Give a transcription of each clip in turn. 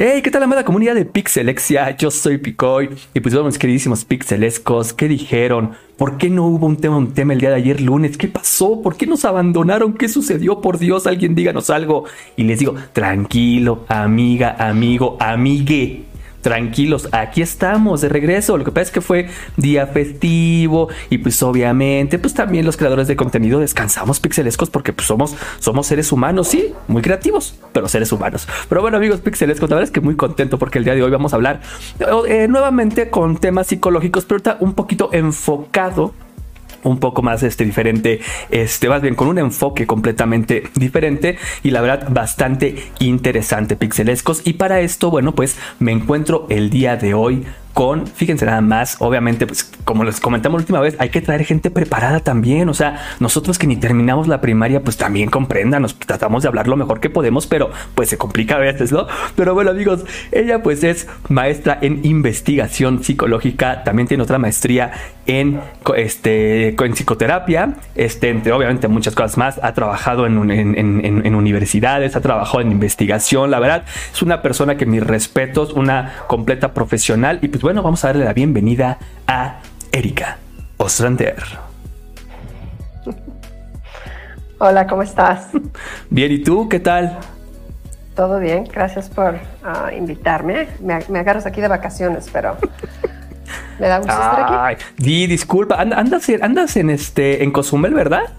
Hey, ¿qué tal amada comunidad de Pixelexia? Yo soy Picoy y pues vamos queridísimos pixelescos, ¿qué dijeron? ¿Por qué no hubo un tema, un tema el día de ayer lunes? ¿Qué pasó? ¿Por qué nos abandonaron? ¿Qué sucedió? Por Dios, alguien díganos algo. Y les digo, tranquilo, amiga, amigo, amigue tranquilos, aquí estamos de regreso. Lo que pasa es que fue día festivo y pues obviamente pues también los creadores de contenido descansamos pixelescos porque pues somos, somos seres humanos, sí, muy creativos, pero seres humanos. Pero bueno amigos pixelescos, la verdad es que muy contento porque el día de hoy vamos a hablar eh, nuevamente con temas psicológicos, pero está un poquito enfocado un poco más este diferente, este más bien con un enfoque completamente diferente y la verdad bastante interesante pixelescos. Y para esto bueno pues me encuentro el día de hoy con, fíjense nada más, obviamente, pues como les comentamos la última vez, hay que traer gente preparada también. O sea, nosotros que ni terminamos la primaria, pues también comprendan, nos tratamos de hablar lo mejor que podemos, pero pues se complica a veces, ¿no? Pero bueno, amigos, ella pues es maestra en investigación psicológica, también tiene otra maestría en, este, en psicoterapia, este, entre obviamente muchas cosas más. Ha trabajado en, en universidades, ha trabajado en investigación. La verdad, es una persona que mis respetos, una completa profesional y pues bueno, vamos a darle la bienvenida a Erika Ostrander. Hola, ¿cómo estás? Bien, ¿y tú qué tal? Todo bien, gracias por ah, invitarme. Me, me, agarras aquí de vacaciones, pero me da gusto estar aquí. Di, disculpa, andas, andas en este en Cozumel, ¿verdad?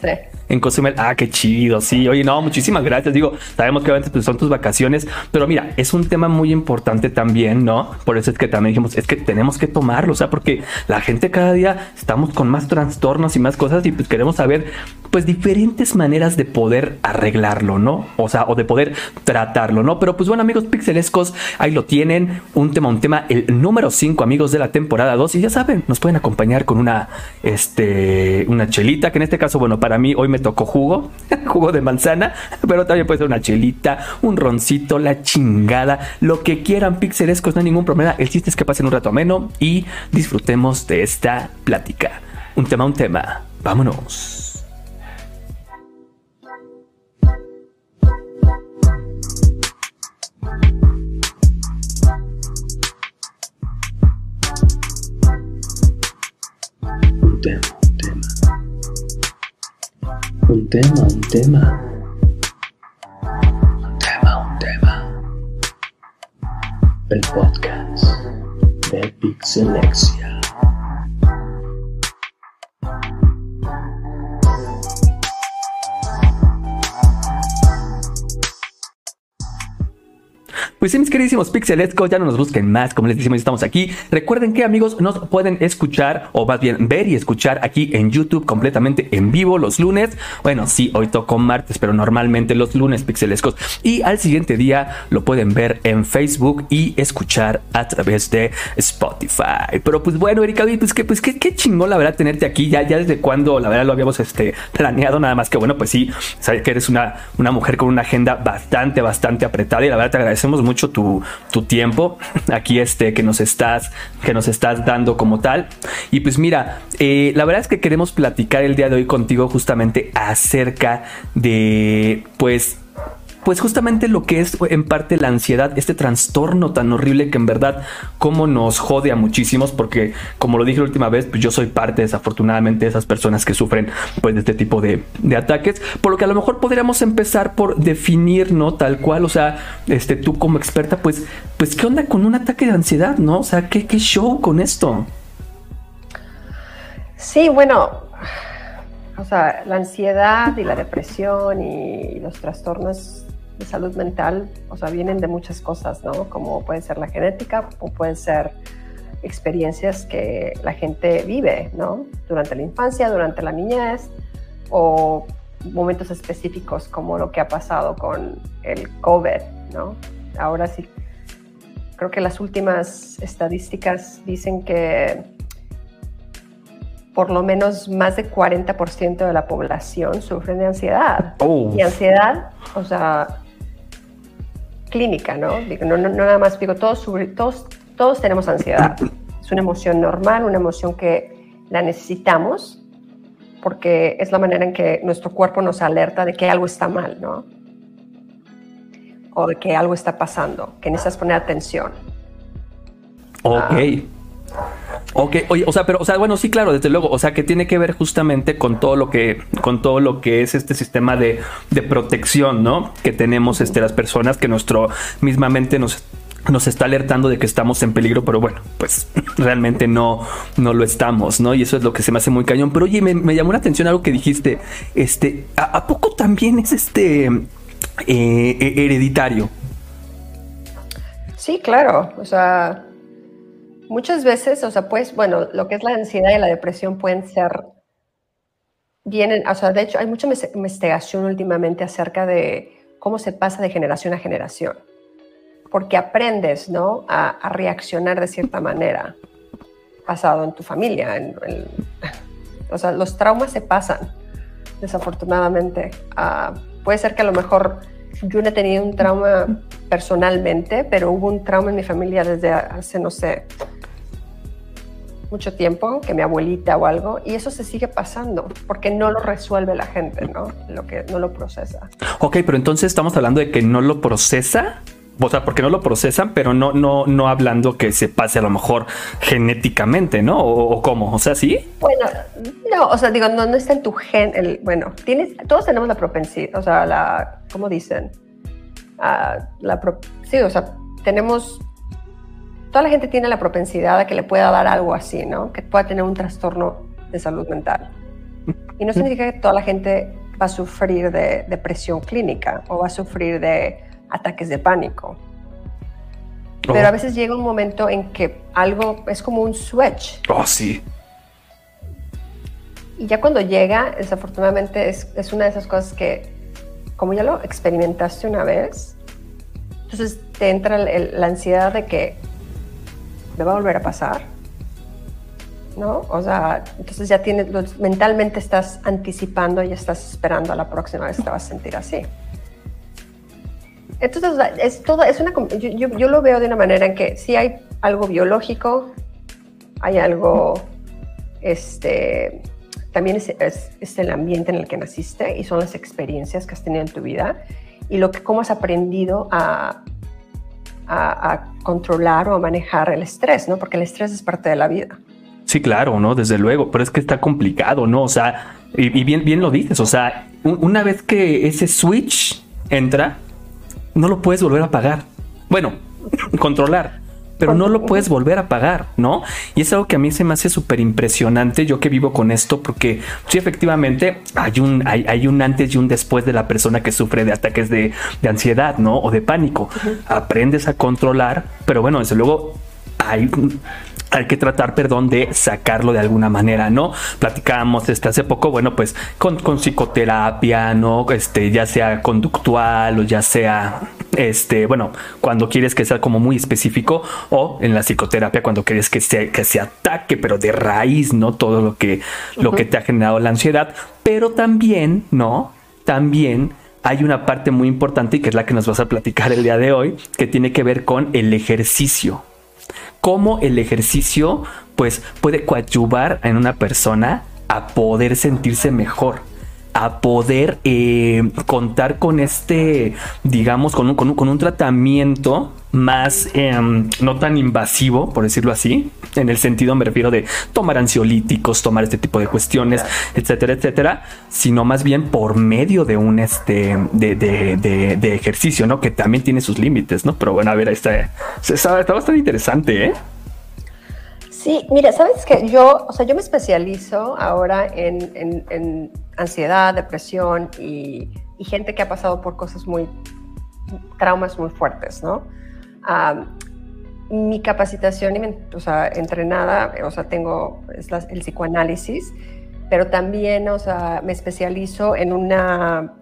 Sí en Cozumel. Ah, qué chido. Sí, oye, no, muchísimas gracias. Digo, sabemos que pues, son tus vacaciones, pero mira, es un tema muy importante también, ¿no? Por eso es que también dijimos, es que tenemos que tomarlo, o sea, porque la gente cada día estamos con más trastornos y más cosas y pues queremos saber, pues, diferentes maneras de poder arreglarlo, ¿no? O sea, o de poder tratarlo, ¿no? Pero pues bueno, amigos pixelescos, ahí lo tienen. Un tema, un tema, el número 5, amigos de la temporada 2. Y ya saben, nos pueden acompañar con una, este, una chelita, que en este caso, bueno, para mí hoy me tocó jugo, jugo de manzana, pero también puede ser una chelita, un roncito, la chingada, lo que quieran pixelescos, no hay ningún problema. El chiste es que pasen un rato ameno y disfrutemos de esta plática. Un tema, un tema. Vámonos. Tema. Un tema, un tema. Un tema, un tema. El podcast de Pixelexia. Pues sí, mis queridísimos pixelescos, ya no nos busquen más, como les decimos, estamos aquí. Recuerden que amigos nos pueden escuchar o más bien ver y escuchar aquí en YouTube completamente en vivo los lunes. Bueno, sí, hoy toco martes, pero normalmente los lunes pixelescos. Y al siguiente día lo pueden ver en Facebook y escuchar a través de Spotify. Pero pues bueno, Erika, pues que pues qué, qué chingón la verdad tenerte aquí. Ya, ya desde cuando la verdad lo habíamos este, planeado, nada más que bueno, pues sí, sabes que eres una, una mujer con una agenda bastante, bastante apretada y la verdad te agradecemos mucho mucho tu, tiempo aquí este que nos estás que nos estás dando como tal. Y pues mira eh, la verdad es que queremos platicar el día de hoy contigo justamente acerca de pues pues justamente lo que es en parte la ansiedad, este trastorno tan horrible que en verdad como nos jode a muchísimos, porque como lo dije la última vez, pues yo soy parte desafortunadamente de esas personas que sufren pues de este tipo de, ataques, por lo que a lo mejor podríamos empezar por definir, ¿no? Tal cual, o sea, este, tú como experta, pues, pues, ¿qué onda con un ataque de ansiedad, ¿no? O sea, ¿qué, qué show con esto? Sí, bueno, o sea, la ansiedad y la depresión y los trastornos de salud mental, o sea, vienen de muchas cosas, ¿no? Como puede ser la genética o pueden ser experiencias que la gente vive, ¿no? Durante la infancia, durante la niñez o momentos específicos como lo que ha pasado con el COVID, ¿no? Ahora sí, creo que las últimas estadísticas dicen que por lo menos más de 40% de la población sufre de ansiedad. Oh. Y ansiedad, o sea, clínica, ¿no? no, no, nada más digo, todos, todos, todos tenemos ansiedad. Es una emoción normal, una emoción que la necesitamos porque es la manera en que nuestro cuerpo nos alerta de que algo está mal, ¿no? o de que algo está pasando, que necesitas poner atención. Ok. Ah. Ok, oye, o sea, pero, o sea, bueno, sí, claro, desde luego, o sea, que tiene que ver justamente con todo lo que, con todo lo que es este sistema de, de protección, ¿no? Que tenemos, este, las personas que nuestro mismamente nos nos está alertando de que estamos en peligro, pero bueno, pues realmente no, no lo estamos, ¿no? Y eso es lo que se me hace muy cañón. Pero oye, me, llamó la atención algo que dijiste. Este, ¿a, poco también es este eh, eh, hereditario? Sí, claro. O sea, Muchas veces, o sea, pues, bueno, lo que es la ansiedad y la depresión pueden ser, vienen, o sea, de hecho hay mucha investigación últimamente acerca de cómo se pasa de generación a generación, porque aprendes, ¿no? A, reaccionar de cierta manera, basado en tu familia. o sea, los traumas se pasan, desafortunadamente. Ah, puede ser que a lo mejor yo no he tenido un trauma personalmente, pero hubo un trauma en mi familia desde hace, no sé, mucho tiempo, que mi abuelita o algo, y eso se sigue pasando, porque no lo resuelve la gente, ¿no? Lo que no lo procesa. Ok, pero entonces estamos hablando de que no lo procesa. O sea, porque no lo procesan, pero no, no, no hablando que se pase a lo mejor genéticamente, ¿no? O, cómo, o sea, sí. Bueno, no, o sea, digo, no, está en tu gen, el, bueno, tienes, todos tenemos la propensidad, o sea, la, ¿cómo dicen? Uh, la sí, o sea, tenemos toda la gente tiene la propensidad a que le pueda dar algo así, ¿no? Que pueda tener un trastorno de salud mental. Y no significa que toda la gente va a sufrir de depresión clínica o va a sufrir de ataques de pánico. Pero a oh. veces llega un momento en que algo es como un switch. Oh, sí. Y ya cuando llega, desafortunadamente, es, es una de esas cosas que, como ya lo experimentaste una vez, entonces te entra la ansiedad de que ¿me va a volver a pasar? ¿No? O sea, entonces ya tienes, mentalmente estás anticipando y estás esperando a la próxima vez que te vas a sentir así. Entonces, es todo, es una, yo, yo, lo veo de una manera en que sí hay algo biológico, hay algo, este, también es, es, el ambiente en el que naciste y son las experiencias que has tenido en tu vida y lo que, cómo has aprendido a, a, controlar o a manejar el estrés, ¿no? Porque el estrés es parte de la vida. Sí, claro, ¿no? Desde luego, pero es que está complicado, ¿no? O sea, y, bien, bien lo dices, o sea, una vez que ese switch entra, no lo puedes volver a apagar. Bueno, controlar pero no lo puedes volver a pagar, ¿no? Y es algo que a mí se me hace súper impresionante, yo que vivo con esto, porque sí, efectivamente, hay un, hay, un antes y un después de la persona que sufre de ataques de, ansiedad, ¿no? O de pánico. Aprendes a controlar, pero bueno, desde luego hay hay que tratar, perdón, de sacarlo de alguna manera, ¿no? Platicábamos este hace poco, bueno, pues con, con, psicoterapia, ¿no? Este, ya sea conductual o ya sea, este, bueno, cuando quieres que sea como muy específico o en la psicoterapia cuando quieres que se, que se ataque, pero de raíz, ¿no? Todo lo que, lo que te ha generado la ansiedad, pero también, ¿no? También hay una parte muy importante y que es la que nos vas a platicar el día de hoy, que tiene que ver con el ejercicio cómo el ejercicio pues puede coadyuvar en una persona a poder sentirse mejor a poder eh, contar con este, digamos, con un, con un, tratamiento más em, no tan invasivo, por decirlo así, en el sentido me refiero de tomar ansiolíticos, tomar este tipo de cuestiones, etcétera, etcétera, sino más bien por medio de un este de, de, de, ejercicio, ¿no? Que también tiene sus límites, ¿no? Pero bueno, a ver, está, está, está bastante interesante, ¿eh? Sí, mira, sabes que yo, o sea, yo me especializo ahora en, ansiedad, depresión y, gente que ha pasado por cosas muy, traumas muy fuertes, ¿no? Mi capacitación, o sea, entrenada, o sea, tengo el psicoanálisis, pero también, o sea, me especializo en una,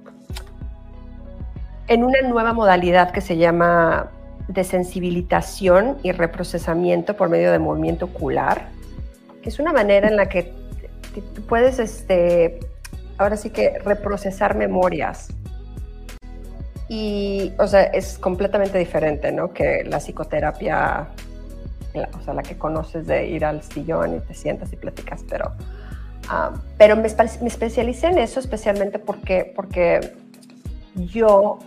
en una nueva modalidad que se llama de sensibilización y reprocesamiento por medio de movimiento ocular, que es una manera en la que puedes, este, ahora sí que reprocesar memorias. Y, o sea, es completamente diferente, ¿no? Que la psicoterapia, o sea, la que conoces de ir al sillón y te sientas y platicas, pero, ah, pero me, me, especialicé en eso especialmente porque, porque yo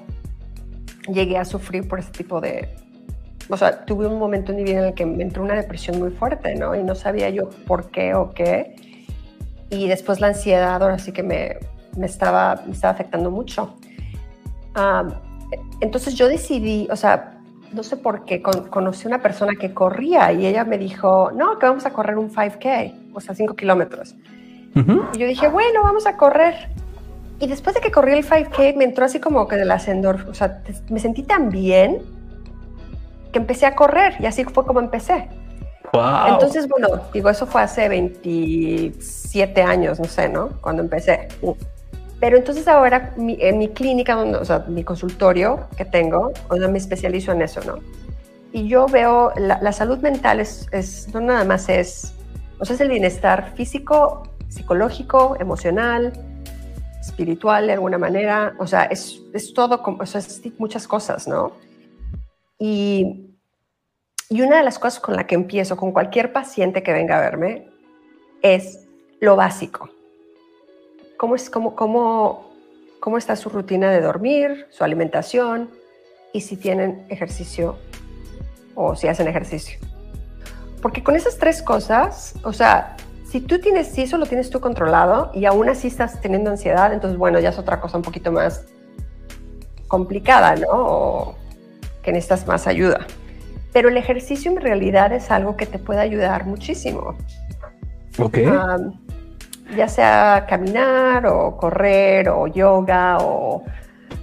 llegué a sufrir por ese tipo de... O sea, tuve un momento en mi vida en el que me entró una depresión muy fuerte, ¿no? Y no sabía yo por qué o qué. Y después la ansiedad, ahora sí que me, me, estaba, me estaba afectando mucho. Entonces yo decidí, o sea, no sé por qué, conocí una persona que corría y ella me dijo, no, que vamos a correr un 5K, o sea, 5 kilómetros. Y yo dije, bueno, vamos a correr. Y después de que corrí el 5K, me entró así como que del ascendor, o sea, me sentí tan bien que empecé a correr y así fue como empecé. Wow. Entonces, bueno, digo, eso fue hace 27 años, no sé, ¿no? Cuando empecé. Pero entonces ahora en mi clínica, o sea, mi consultorio que tengo, donde me especializo en eso, ¿no? Y yo veo, la, salud mental es, es, no nada más es, o sea, es el bienestar físico, psicológico, emocional, espiritual de alguna manera, o sea, es, es todo, o sea, es muchas cosas, ¿no? Y, y una de las cosas con la que empiezo con cualquier paciente que venga a verme es lo básico. ¿Cómo, es, cómo, cómo, cómo está su rutina de dormir, su alimentación y si tienen ejercicio o si hacen ejercicio? Porque con esas tres cosas, o sea, si tú tienes, si eso lo tienes tú controlado y aún así estás teniendo ansiedad, entonces bueno, ya es otra cosa un poquito más complicada, ¿no? O que necesitas más ayuda. Pero el ejercicio en realidad es algo que te puede ayudar muchísimo. Ok. Ya sea caminar o correr o yoga o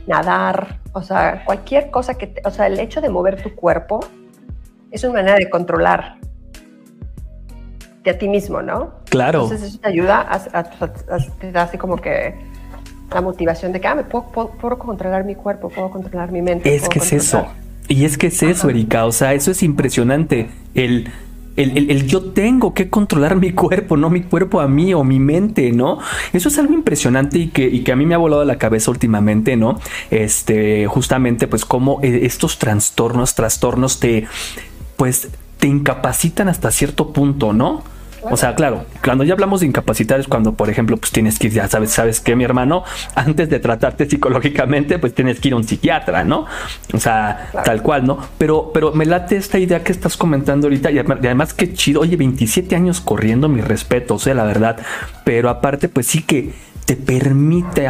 nadar, o sea, cualquier cosa que, o sea, el hecho de mover tu cuerpo es una manera de controlar de a ti mismo, ¿no? Claro. Entonces eso te ayuda a, te da así como que la motivación de que, ah, me puedo, puedo, controlar mi cuerpo, puedo controlar mi mente. Es que es eso. Y es que es eso, Erika. O sea, eso es impresionante. El, el, el, yo tengo que controlar mi cuerpo, no mi cuerpo a mí o mi mente, ¿no? Eso es algo impresionante y que, y que a mí me ha volado la cabeza últimamente, ¿no? Este, justamente, pues, como eh, estos trastornos, trastornos te, pues, te incapacitan hasta cierto punto, ¿no? O sea, claro, cuando ya hablamos de incapacitar es cuando, por ejemplo, pues tienes que ir, ya sabes, sabes que mi hermano, antes de tratarte psicológicamente, pues tienes que ir a un psiquiatra, ¿no? O sea, tal cual, ¿no? Pero, pero me late esta idea que estás comentando ahorita y además qué chido, oye, 27 años corriendo, mi respeto, o sea, la verdad, pero aparte, pues sí que te permite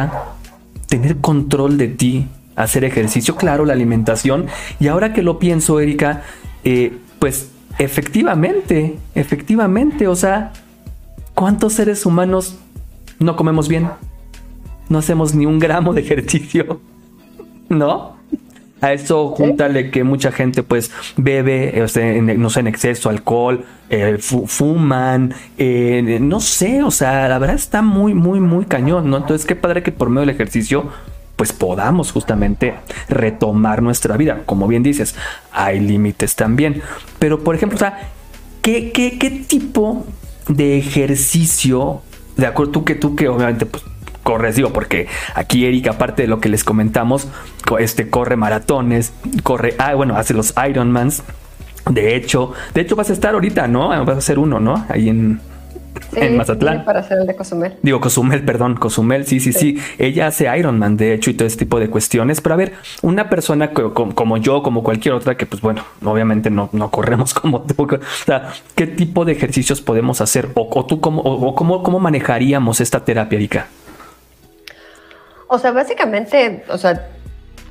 tener control de ti, hacer ejercicio, claro, la alimentación. Y ahora que lo pienso, Erika, eh, pues Efectivamente, efectivamente, o sea, ¿cuántos seres humanos no comemos bien? No hacemos ni un gramo de ejercicio, ¿no? A eso júntale que mucha gente pues bebe, no sé, en exceso alcohol, eh, fuman, eh, no sé, o sea, la verdad está muy, muy, muy cañón, ¿no? Entonces, qué padre que por medio del ejercicio pues podamos justamente retomar nuestra vida. Como bien dices, hay límites también. Pero, por ejemplo, o sea, ¿qué, qué, tipo de ejercicio, de acuerdo tú que tú que obviamente pues corres, digo, porque aquí Erika, aparte de lo que les comentamos, este corre maratones, corre, ah, bueno, hace los Ironmans. De hecho, de hecho vas a estar ahorita, ¿no? Vas a hacer uno, ¿no? Ahí en, en Mazatlán. Para hacer el de Cozumel. Digo, Cozumel, perdón, Cozumel, sí, sí, sí, Ella hace Ironman, de hecho, y todo ese tipo de cuestiones. Pero a ver, una persona como, yo, como cualquier otra, que pues bueno, obviamente no, no corremos como tú. O sea, ¿qué tipo de ejercicios podemos hacer? ¿O, tú cómo, o, cómo, cómo manejaríamos esta terapia, Erika? O sea, básicamente, o sea,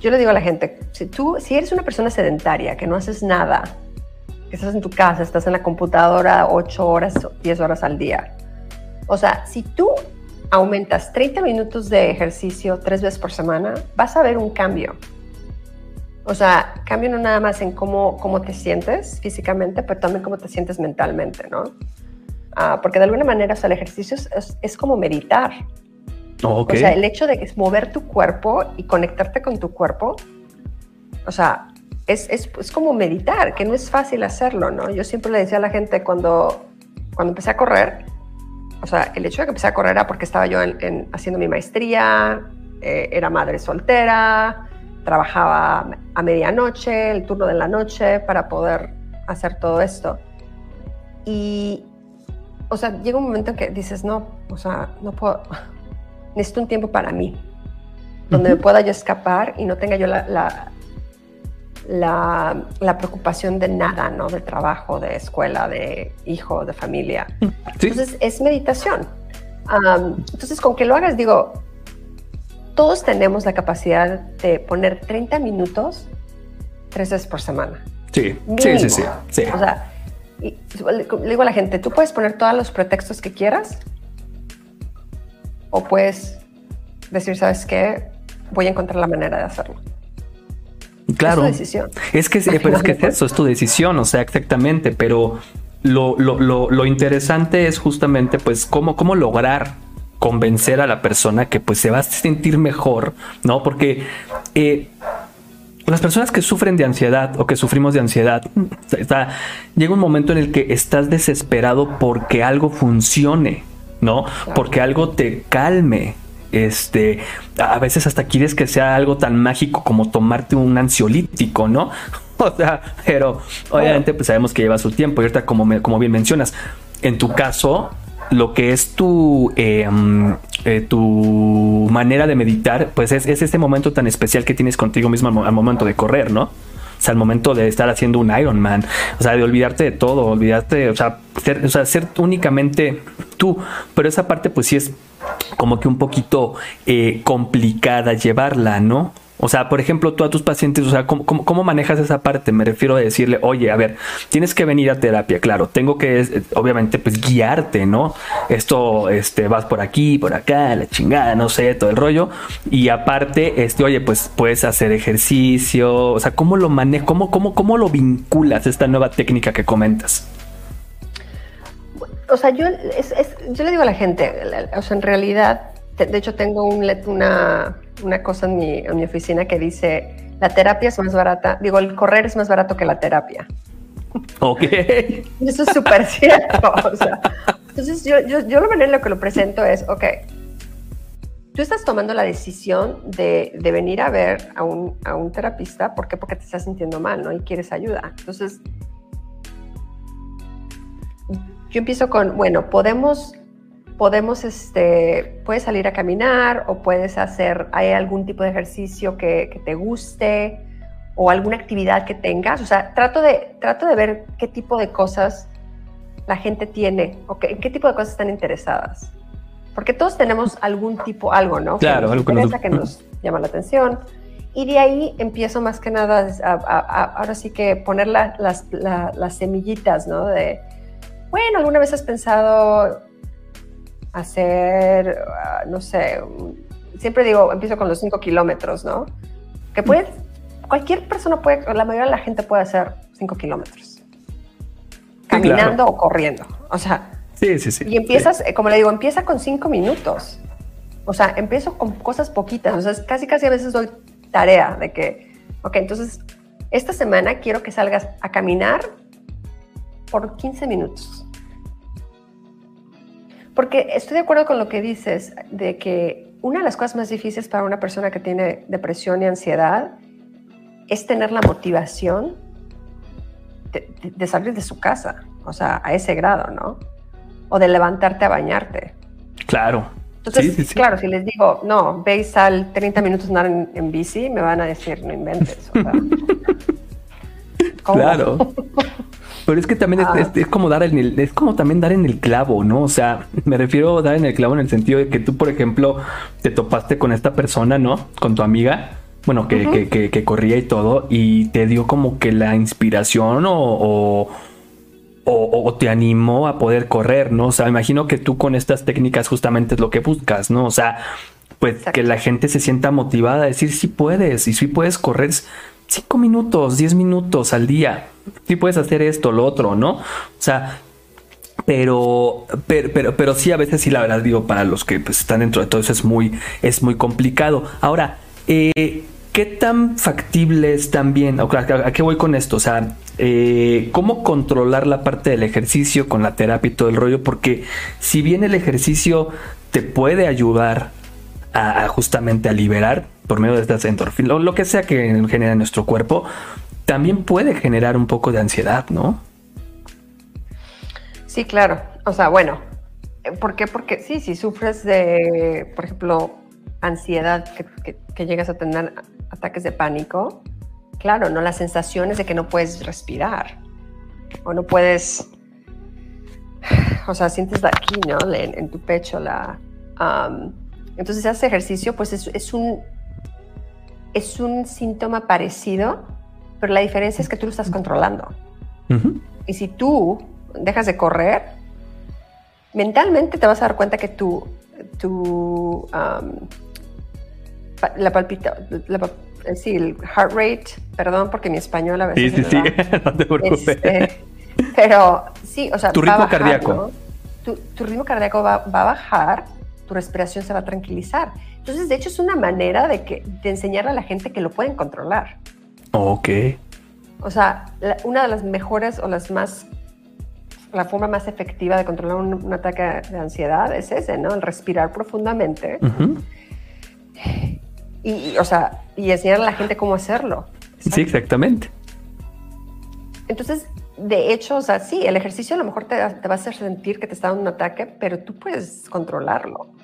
yo le digo a la gente, si tú, si eres una persona sedentaria, que no haces nada, que estás en tu casa, estás en la computadora 8 horas, 10 horas al día. O sea, si tú aumentas 30 minutos de ejercicio tres veces por semana, vas a ver un cambio. O sea, cambio no nada más en cómo, cómo te sientes físicamente, pero también cómo te sientes mentalmente, ¿no? Ah, porque de alguna manera, o sea, el ejercicio es, es, como meditar. O sea, el hecho de mover tu cuerpo y conectarte con tu cuerpo, o sea, es, es, es, como meditar, que no es fácil hacerlo, ¿no? Yo siempre le decía a la gente cuando, cuando empecé a correr, o sea, el hecho de que empecé a correr era porque estaba yo en, haciendo mi maestría, eh, era madre soltera, trabajaba a medianoche, el turno de la noche para poder hacer todo esto. Y, o sea, llega un momento en que dices, no, o sea, no puedo, necesito un tiempo para mí, donde me pueda yo escapar y no tenga yo la la, preocupación de nada, ¿no? De trabajo, de escuela, de hijo, de familia. Entonces es meditación. entonces con que lo hagas, digo, todos tenemos la capacidad de poner 30 minutos tres veces por semana. Sí, sí, sí, sí, O sea, le digo a la gente, tú puedes poner todos los pretextos que quieras o puedes decir, ¿sabes qué? Voy a encontrar la manera de hacerlo. Claro. Es tu decisión. Es que, pero es que es eso, es tu decisión, o sea, exactamente, pero lo, lo, lo, lo interesante es justamente, pues, cómo, cómo lograr convencer a la persona que pues se va a sentir mejor, ¿no? Porque eh, las personas que sufren de ansiedad o que sufrimos de ansiedad, llega un momento en el que estás desesperado porque algo funcione, ¿no? Porque algo te calme. Este, a veces hasta quieres que sea algo tan mágico como tomarte un ansiolítico, ¿no? O sea, pero obviamente pues sabemos que lleva su tiempo y ahorita como, como bien mencionas, en tu caso, lo que es tu, em, eh, tu manera de meditar, pues es, es, este momento tan especial que tienes contigo mismo al, momento de correr, ¿no? O sea, al momento de estar haciendo un Ironman, o sea, de olvidarte de todo, olvidarte, o sea, ser, o sea, ser únicamente tú. Pero esa parte, pues sí es como que un poquito eh, complicada llevarla, ¿no? O sea, por ejemplo, tú a tus pacientes, o sea, ¿cómo, manejas esa parte? Me refiero a decirle, oye, a ver, tienes que venir a terapia, claro, tengo que, obviamente, pues guiarte, ¿no? Esto, este, vas por aquí, por acá, la chingada, no sé, todo el rollo. Y aparte, este, oye, pues puedes hacer ejercicio, o sea, ¿cómo lo manejas? ¿Cómo, cómo, cómo lo vinculas esta nueva técnica que comentas? O sea, yo, yo le digo a la gente, o sea, en realidad, de hecho tengo un, una una cosa en mi, en mi oficina que dice, la terapia es más barata, digo, el correr es más barato que la terapia. Ok. Eso es súper cierto. O sea, entonces yo, yo, yo la manera en la que lo presento es, ok, tú estás tomando la decisión de, de venir a ver a un, a un, terapista, ¿por qué? Porque te estás sintiendo mal, ¿no? Y quieres ayuda. Entonces, yo empiezo con, bueno, podemos podemos, este, puedes salir a caminar o puedes hacer, hay algún tipo de ejercicio que, te guste o alguna actividad que tengas. O sea, trato de, trato de ver qué tipo de cosas la gente tiene o qué, qué tipo de cosas están interesadas. Porque todos tenemos algún tipo, algo, ¿no? Claro, algo que nos, que nos llama la atención. Y de ahí empiezo más que nada, ahora sí que poner las, las semillitas, ¿no? De, bueno, ¿alguna vez has pensado hacer, ah, no sé, siempre digo, empiezo con los 5 kilómetros, ¿no? Que puedes, cualquier persona puede, la mayoría de la gente puede hacer 5 kilómetros. Caminando o corriendo. O sea, sí, sí, sí, y empiezas, eh, como le digo, empieza con 5 minutos. O sea, empiezo con cosas poquitas. O sea, casi, casi a veces doy tarea de que, ok, entonces, esta semana quiero que salgas a caminar por 15 minutos. Porque estoy de acuerdo con lo que dices, de que una de las cosas más difíciles para una persona que tiene depresión y ansiedad es tener la motivación de, salir de su casa, o sea, a ese grado, ¿no? O de levantarte a bañarte. Claro. Entonces, claro, si les digo, no, ve y sal 30 minutos andar en, bici, me van a decir, no inventes. claro. Pero es que también es, ah. como dar en el, es como también dar en el clavo, ¿no? O sea, me refiero a dar en el clavo en el sentido de que tú, por ejemplo, te topaste con esta persona, ¿no? Con tu amiga, bueno, que, que, corría y todo, y te dio como que la inspiración o, o, te animó a poder correr, ¿no? O sea, imagino que tú con estas técnicas justamente es lo que buscas, ¿no? O sea, pues que la gente se sienta motivada a decir si puedes y si puedes correr cinco minutos, diez minutos al día. Si puedes hacer esto, lo otro, ¿no? O sea, pero, pero, pero, sí, a veces sí, la verdad, digo, para los que pues, están dentro de todo eso es muy, es muy complicado. Ahora, eh, ¿qué tan factible es también? ¿A qué voy con esto? O sea, eh, ¿cómo controlar la parte del ejercicio con la terapia y todo el rollo? Porque si bien el ejercicio te puede ayudar a, justamente a liberar por medio de estas endorfinas, o lo que sea que genera en nuestro cuerpo, también puede generar un poco de ansiedad, ¿no? Sí, claro. O sea, bueno, ¿por qué? Porque sí, si sufres de, por ejemplo, ansiedad, que, llegas a tener ataques de pánico, claro, ¿no? Las sensaciones de que no puedes respirar o no puedes, o sea, sientes aquí, ¿no? En, tu pecho la... entonces, ese ejercicio, pues es, un, es un síntoma parecido, pero la diferencia es que tú lo estás controlando. Y si tú dejas de correr, mentalmente te vas a dar cuenta que tu, tu la palpita, sí, el heart rate, perdón porque mi español a veces. Sí, sí, sí, no te preocupes. Este, pero sí, o sea, tu ritmo cardíaco. Tu, ritmo cardíaco va, a bajar, tu respiración se va a tranquilizar. Entonces, de hecho, es una manera de, que, de enseñarle a la gente que lo pueden controlar. Ok. O sea, una de las mejores o las más la forma más efectiva de controlar un, ataque de ansiedad es ese, ¿no? El respirar profundamente. y, o sea, y enseñar a la gente cómo hacerlo. Sí, exactamente. Entonces, de hecho, o sea, sí, el ejercicio a lo mejor te, te va a hacer sentir que te está dando un ataque, pero tú puedes controlarlo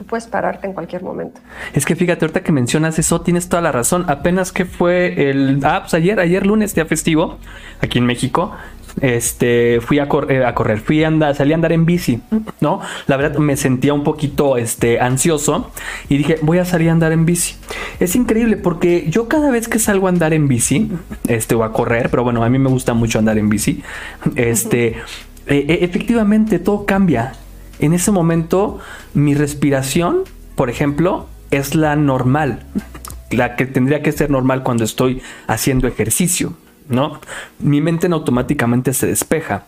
tú puedes pararte en cualquier momento. Es que fíjate, ahorita que mencionas eso, tienes toda la razón. Apenas que fue el. Ah, pues ayer, ayer lunes, día festivo, aquí en México. Este, fui a, eh, correr, fui a andar, salí a andar en bici, ¿no? La verdad me sentía un poquito este, ansioso y dije, voy a salir a andar en bici. Es increíble porque yo cada vez que salgo a andar en bici, este, o a correr, pero bueno, a mí me gusta mucho andar en bici, este, eh, eh, efectivamente todo cambia en ese momento mi respiración, por ejemplo, es la normal, la que tendría que ser normal cuando estoy haciendo ejercicio, ¿no? Mi mente automáticamente se despeja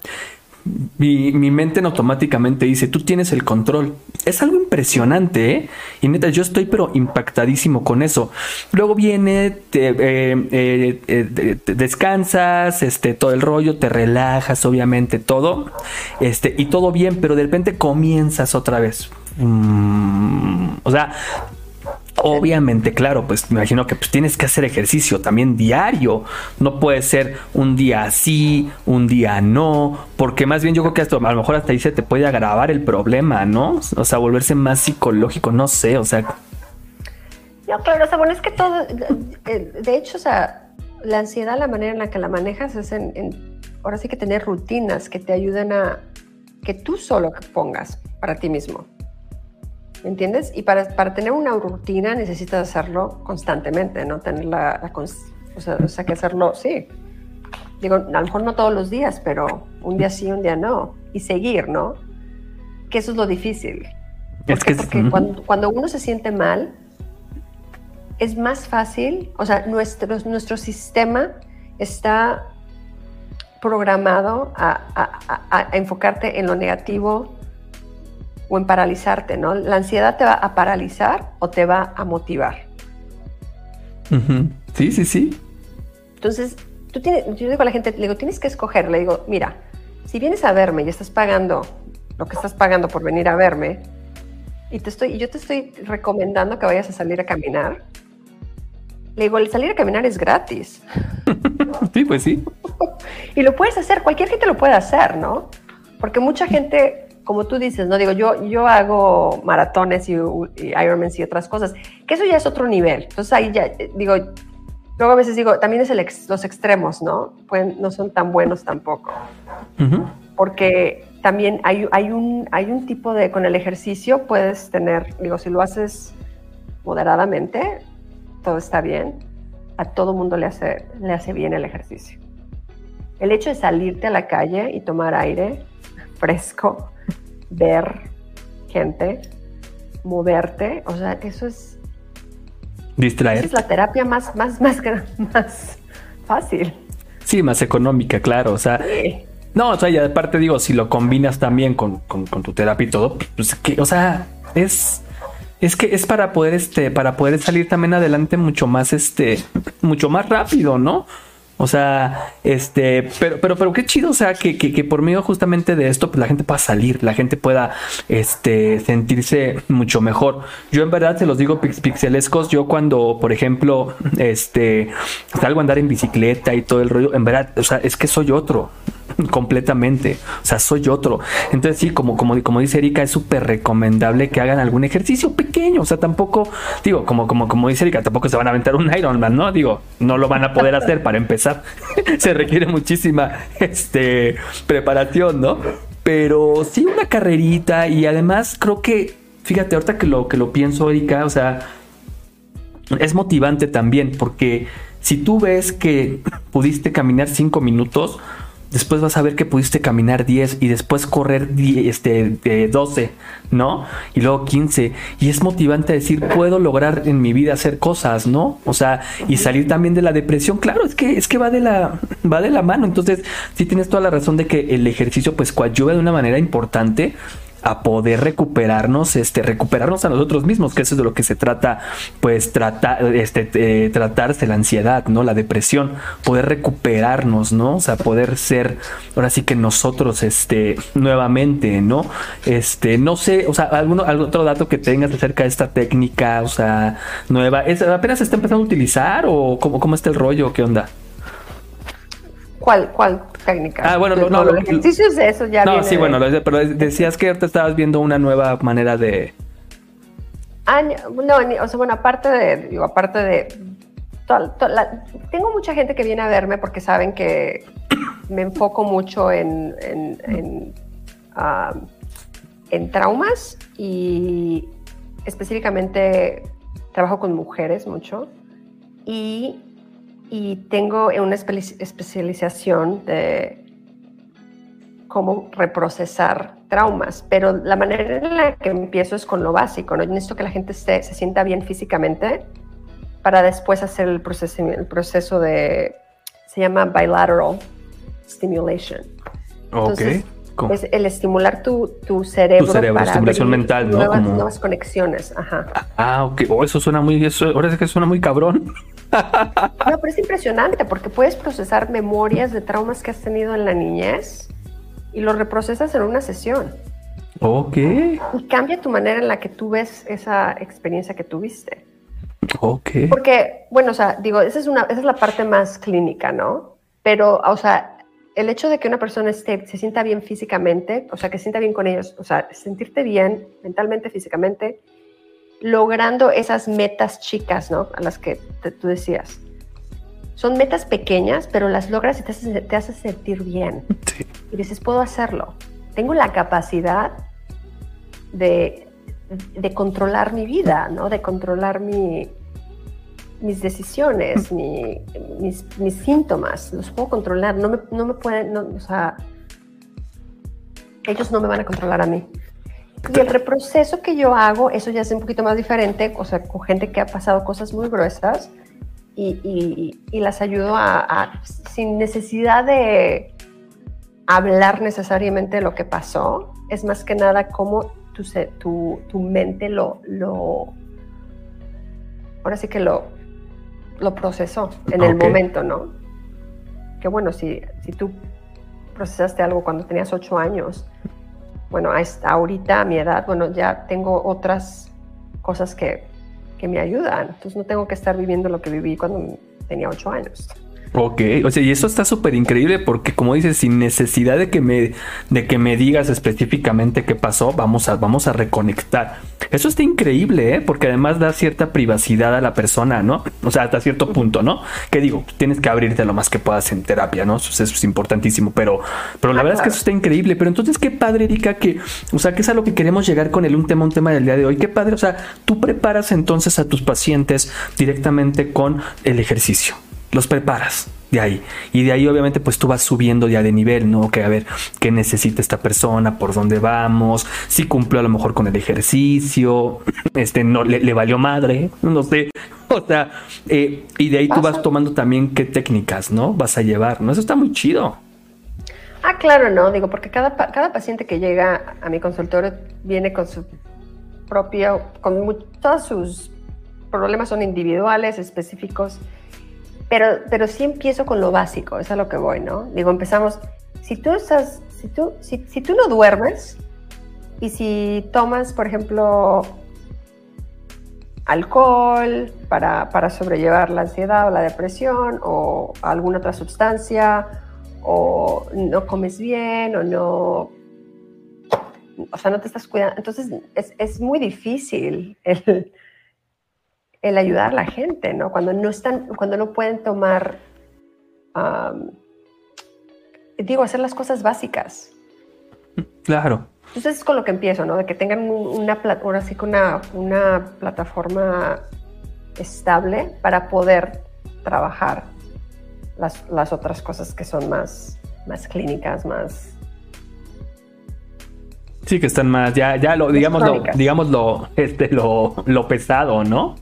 mi, mi, mente automáticamente dice, tú tienes el control. Es algo impresionante, ¿eh? Y neta, yo estoy pero impactadísimo con eso. Luego viene, te, eh, eh, eh, descansas, este, todo el rollo, te relajas, obviamente, todo. Este, y todo bien, pero de repente comienzas otra vez. Mm, o sea, Obviamente, claro, pues me imagino que pues, tienes que hacer ejercicio también diario. No puede ser un día sí, un día no, porque más bien yo creo que esto a lo mejor hasta ahí se te puede agravar el problema, ¿no? O sea, volverse más psicológico, no sé, o sea. No, claro, o sea, bueno, es que todo, de hecho, o sea, la ansiedad, la manera en la que la manejas es en, ahora sí que tener rutinas que te ayuden a que tú solo pongas para ti mismo. ¿Me entiendes? Y para, para, tener una rutina necesitas hacerlo constantemente, ¿no? Tener la, o, sea, que hacerlo, sí. Digo, a lo mejor no todos los días, pero un día sí, un día no. Y seguir, ¿no? Que eso es lo difícil. Es que, Porque cuando, cuando, uno se siente mal, es más fácil, o sea, nuestro, nuestro sistema está programado a, a, a enfocarte en lo negativo, o en paralizarte, ¿no? La ansiedad te va a paralizar o te va a motivar. Sí, sí, sí. Entonces, tú tienes, yo digo a la gente, le digo, tienes que escoger, le digo, mira, si vienes a verme y estás pagando lo que estás pagando por venir a verme, y te estoy, yo te estoy recomendando que vayas a salir a caminar, le digo, el salir a caminar es gratis. sí, pues sí. y lo puedes hacer, cualquier gente lo puede hacer, ¿no? Porque mucha gente como tú dices, no digo, yo, yo hago maratones y, y Ironmans y otras cosas, que eso ya es otro nivel. Entonces ahí ya, eh, digo, luego a veces digo, también es el los extremos, ¿no? Pueden, no son tan buenos tampoco. Porque también hay, hay, un, hay un tipo de, con el ejercicio puedes tener, digo, si lo haces moderadamente, todo está bien. A todo mundo le hace, le hace bien el ejercicio. El hecho de salirte a la calle y tomar aire fresco, ver gente, moverte, o sea, eso es... Distraer. es la terapia más, más, más, más fácil. Sí, más económica, claro, o sea... No, o sea, y aparte digo, si lo combinas también con, tu terapia y todo, pues que, o sea, es... Es que es para poder, este, para poder salir también adelante mucho más, este, mucho más rápido, ¿no? O sea, este, pero, pero, pero qué chido, o sea, que, que, por medio justamente de esto, pues la gente pueda salir, la gente pueda, este, sentirse mucho mejor. Yo en verdad se los digo pixelescos, yo cuando, por ejemplo, este, salgo a andar en bicicleta y todo el rollo, en verdad, o sea, es que soy otro. Completamente. O sea, soy otro. Entonces sí, como, como, como dice Erika, es súper recomendable que hagan algún ejercicio pequeño. O sea, tampoco, digo, como, como, como dice Erika, tampoco se van a aventar un Ironman, ¿no? Digo, no lo van a poder hacer para empezar. se requiere muchísima este, preparación, ¿no? Pero sí una carrerita y además creo que, fíjate, ahorita que lo, que lo pienso, Erika, o sea, es motivante también porque si tú ves que pudiste caminar cinco minutos, después vas a ver que pudiste caminar 10 y después correr este, 12, ¿no? Y luego 15. Y es motivante decir, puedo lograr en mi vida hacer cosas, ¿no? O sea, y salir también de la depresión. Claro, es que, es que va de la, va de la mano. Entonces, sí tienes toda la razón de que el ejercicio pues coadyuva de una manera importante a poder recuperarnos, este, recuperarnos a nosotros mismos, que eso es de lo que se trata, pues tratar, este, eh, tratarse la ansiedad, ¿no? La depresión, poder recuperarnos, ¿no? O sea, poder ser, ahora sí que nosotros, este, nuevamente, ¿no? Este, no sé, o sea, alguno, algún otro dato que tengas acerca de esta técnica, o sea, nueva, ¿es, apenas se está empezando a utilizar o cómo, cómo está el rollo, qué onda? ¿Cuál, cuál técnica? Ah, bueno, no, no, los ejercicios de eso ya. No, sí, bueno, pero decías que te estabas viendo una nueva manera de. Ah, no, o sea, bueno, aparte de, digo, aparte de. tengo mucha gente que viene a verme porque saben que me enfoco mucho en, en, en, en traumas y específicamente trabajo con mujeres mucho. Y y tengo una especialización de cómo reprocesar traumas, pero la manera en la que empiezo es con lo básico, ¿no? Yo necesito que la gente se sienta bien físicamente para después hacer el proceso, el proceso de, se llama bilateral stimulation. Entonces, es el estimular tu, tu cerebro, tu cerebro para estimulación mental, ¿no? Nuevas, nuevas conexiones. Ajá. Ah, ok. Oh, eso suena muy, eso, ahora es que suena muy cabrón. No, pero es impresionante porque puedes procesar memorias de traumas que has tenido en la niñez y lo reprocesas en una sesión. Ok. Y cambia tu manera en la que tú ves esa experiencia que tuviste. Ok. Porque, bueno, o sea, digo, esa es, una, esa es la parte más clínica, ¿no? Pero, o sea, el hecho de que una persona esté, se sienta bien físicamente, o sea, que se sienta bien con ellos, o sea, sentirte bien mentalmente, físicamente, logrando esas metas chicas, ¿no? A las que tú decías. Son metas pequeñas, pero las logras y te haces, te haces sentir bien. Y dices, puedo hacerlo. Tengo la capacidad de, de controlar mi vida, ¿no? De controlar mi, mis decisiones, mis, mis, síntomas, los puedo controlar, no me, no me pueden, o sea, ellos no me van a controlar a mí. Y el reproceso que yo hago, eso ya es un poquito más diferente, o sea, con gente que ha pasado cosas muy gruesas y, y, las ayudo a, sin necesidad de hablar necesariamente de lo que pasó, es más que nada cómo tu, tu, tu mente lo, lo, ahora sí que lo, lo procesó en el momento, ¿no? Que bueno, si, si tú procesaste algo cuando tenías ocho años, bueno, ahorita a mi edad, bueno, ya tengo otras cosas que, que me ayudan. Entonces no tengo que estar viviendo lo que viví cuando tenía ocho años. Ok, o sea, y eso está súper increíble porque como dices, sin necesidad de que me, de que me digas específicamente qué pasó, vamos a, vamos a reconectar. Eso está increíble, ¿eh? porque además da cierta privacidad a la persona, ¿no? O sea, hasta cierto punto, ¿no? Que digo, tienes que abrirte lo más que puedas en terapia, ¿no? Eso, es importantísimo, pero, pero la verdad es que eso está increíble. Pero entonces, qué padre, Erika, que, o sea, que es a lo que queremos llegar con el un tema, un tema del día de hoy. Qué padre, o sea, tú preparas entonces a tus pacientes directamente con el ejercicio los preparas de ahí. Y de ahí obviamente pues tú vas subiendo ya de nivel, ¿no? Que a ver qué necesita esta persona, por dónde vamos, si cumplió a lo mejor con el ejercicio, este no le, valió madre, no sé. O sea, eh, y de ahí tú vas tomando también qué técnicas, ¿no? Vas a llevar, ¿no? Eso está muy chido. Ah, claro, no, digo, porque cada, cada paciente que llega a mi consultorio viene con su propio, con todos sus problemas son individuales, específicos pero, pero sí empiezo con lo básico, es a lo que voy, ¿no? Digo, empezamos, si tú estás, si tú, si, si tú no duermes y si tomas, por ejemplo, alcohol para, para, sobrellevar la ansiedad o la depresión o alguna otra sustancia o no comes bien, o no, o sea, no te estás cuidando. Entonces es, es muy difícil el, el, ayudar a la gente, ¿no? Cuando no están, cuando no pueden tomar, digo, hacer las cosas básicas. Claro. Entonces es con lo que empiezo, ¿no? De que tengan una, ahora sí que una, una plataforma estable para poder trabajar las, las, otras cosas que son más, más clínicas, más... Sí, que están más, ya, ya lo, digamos, lo, digamos lo, este, lo, lo pesado, ¿no?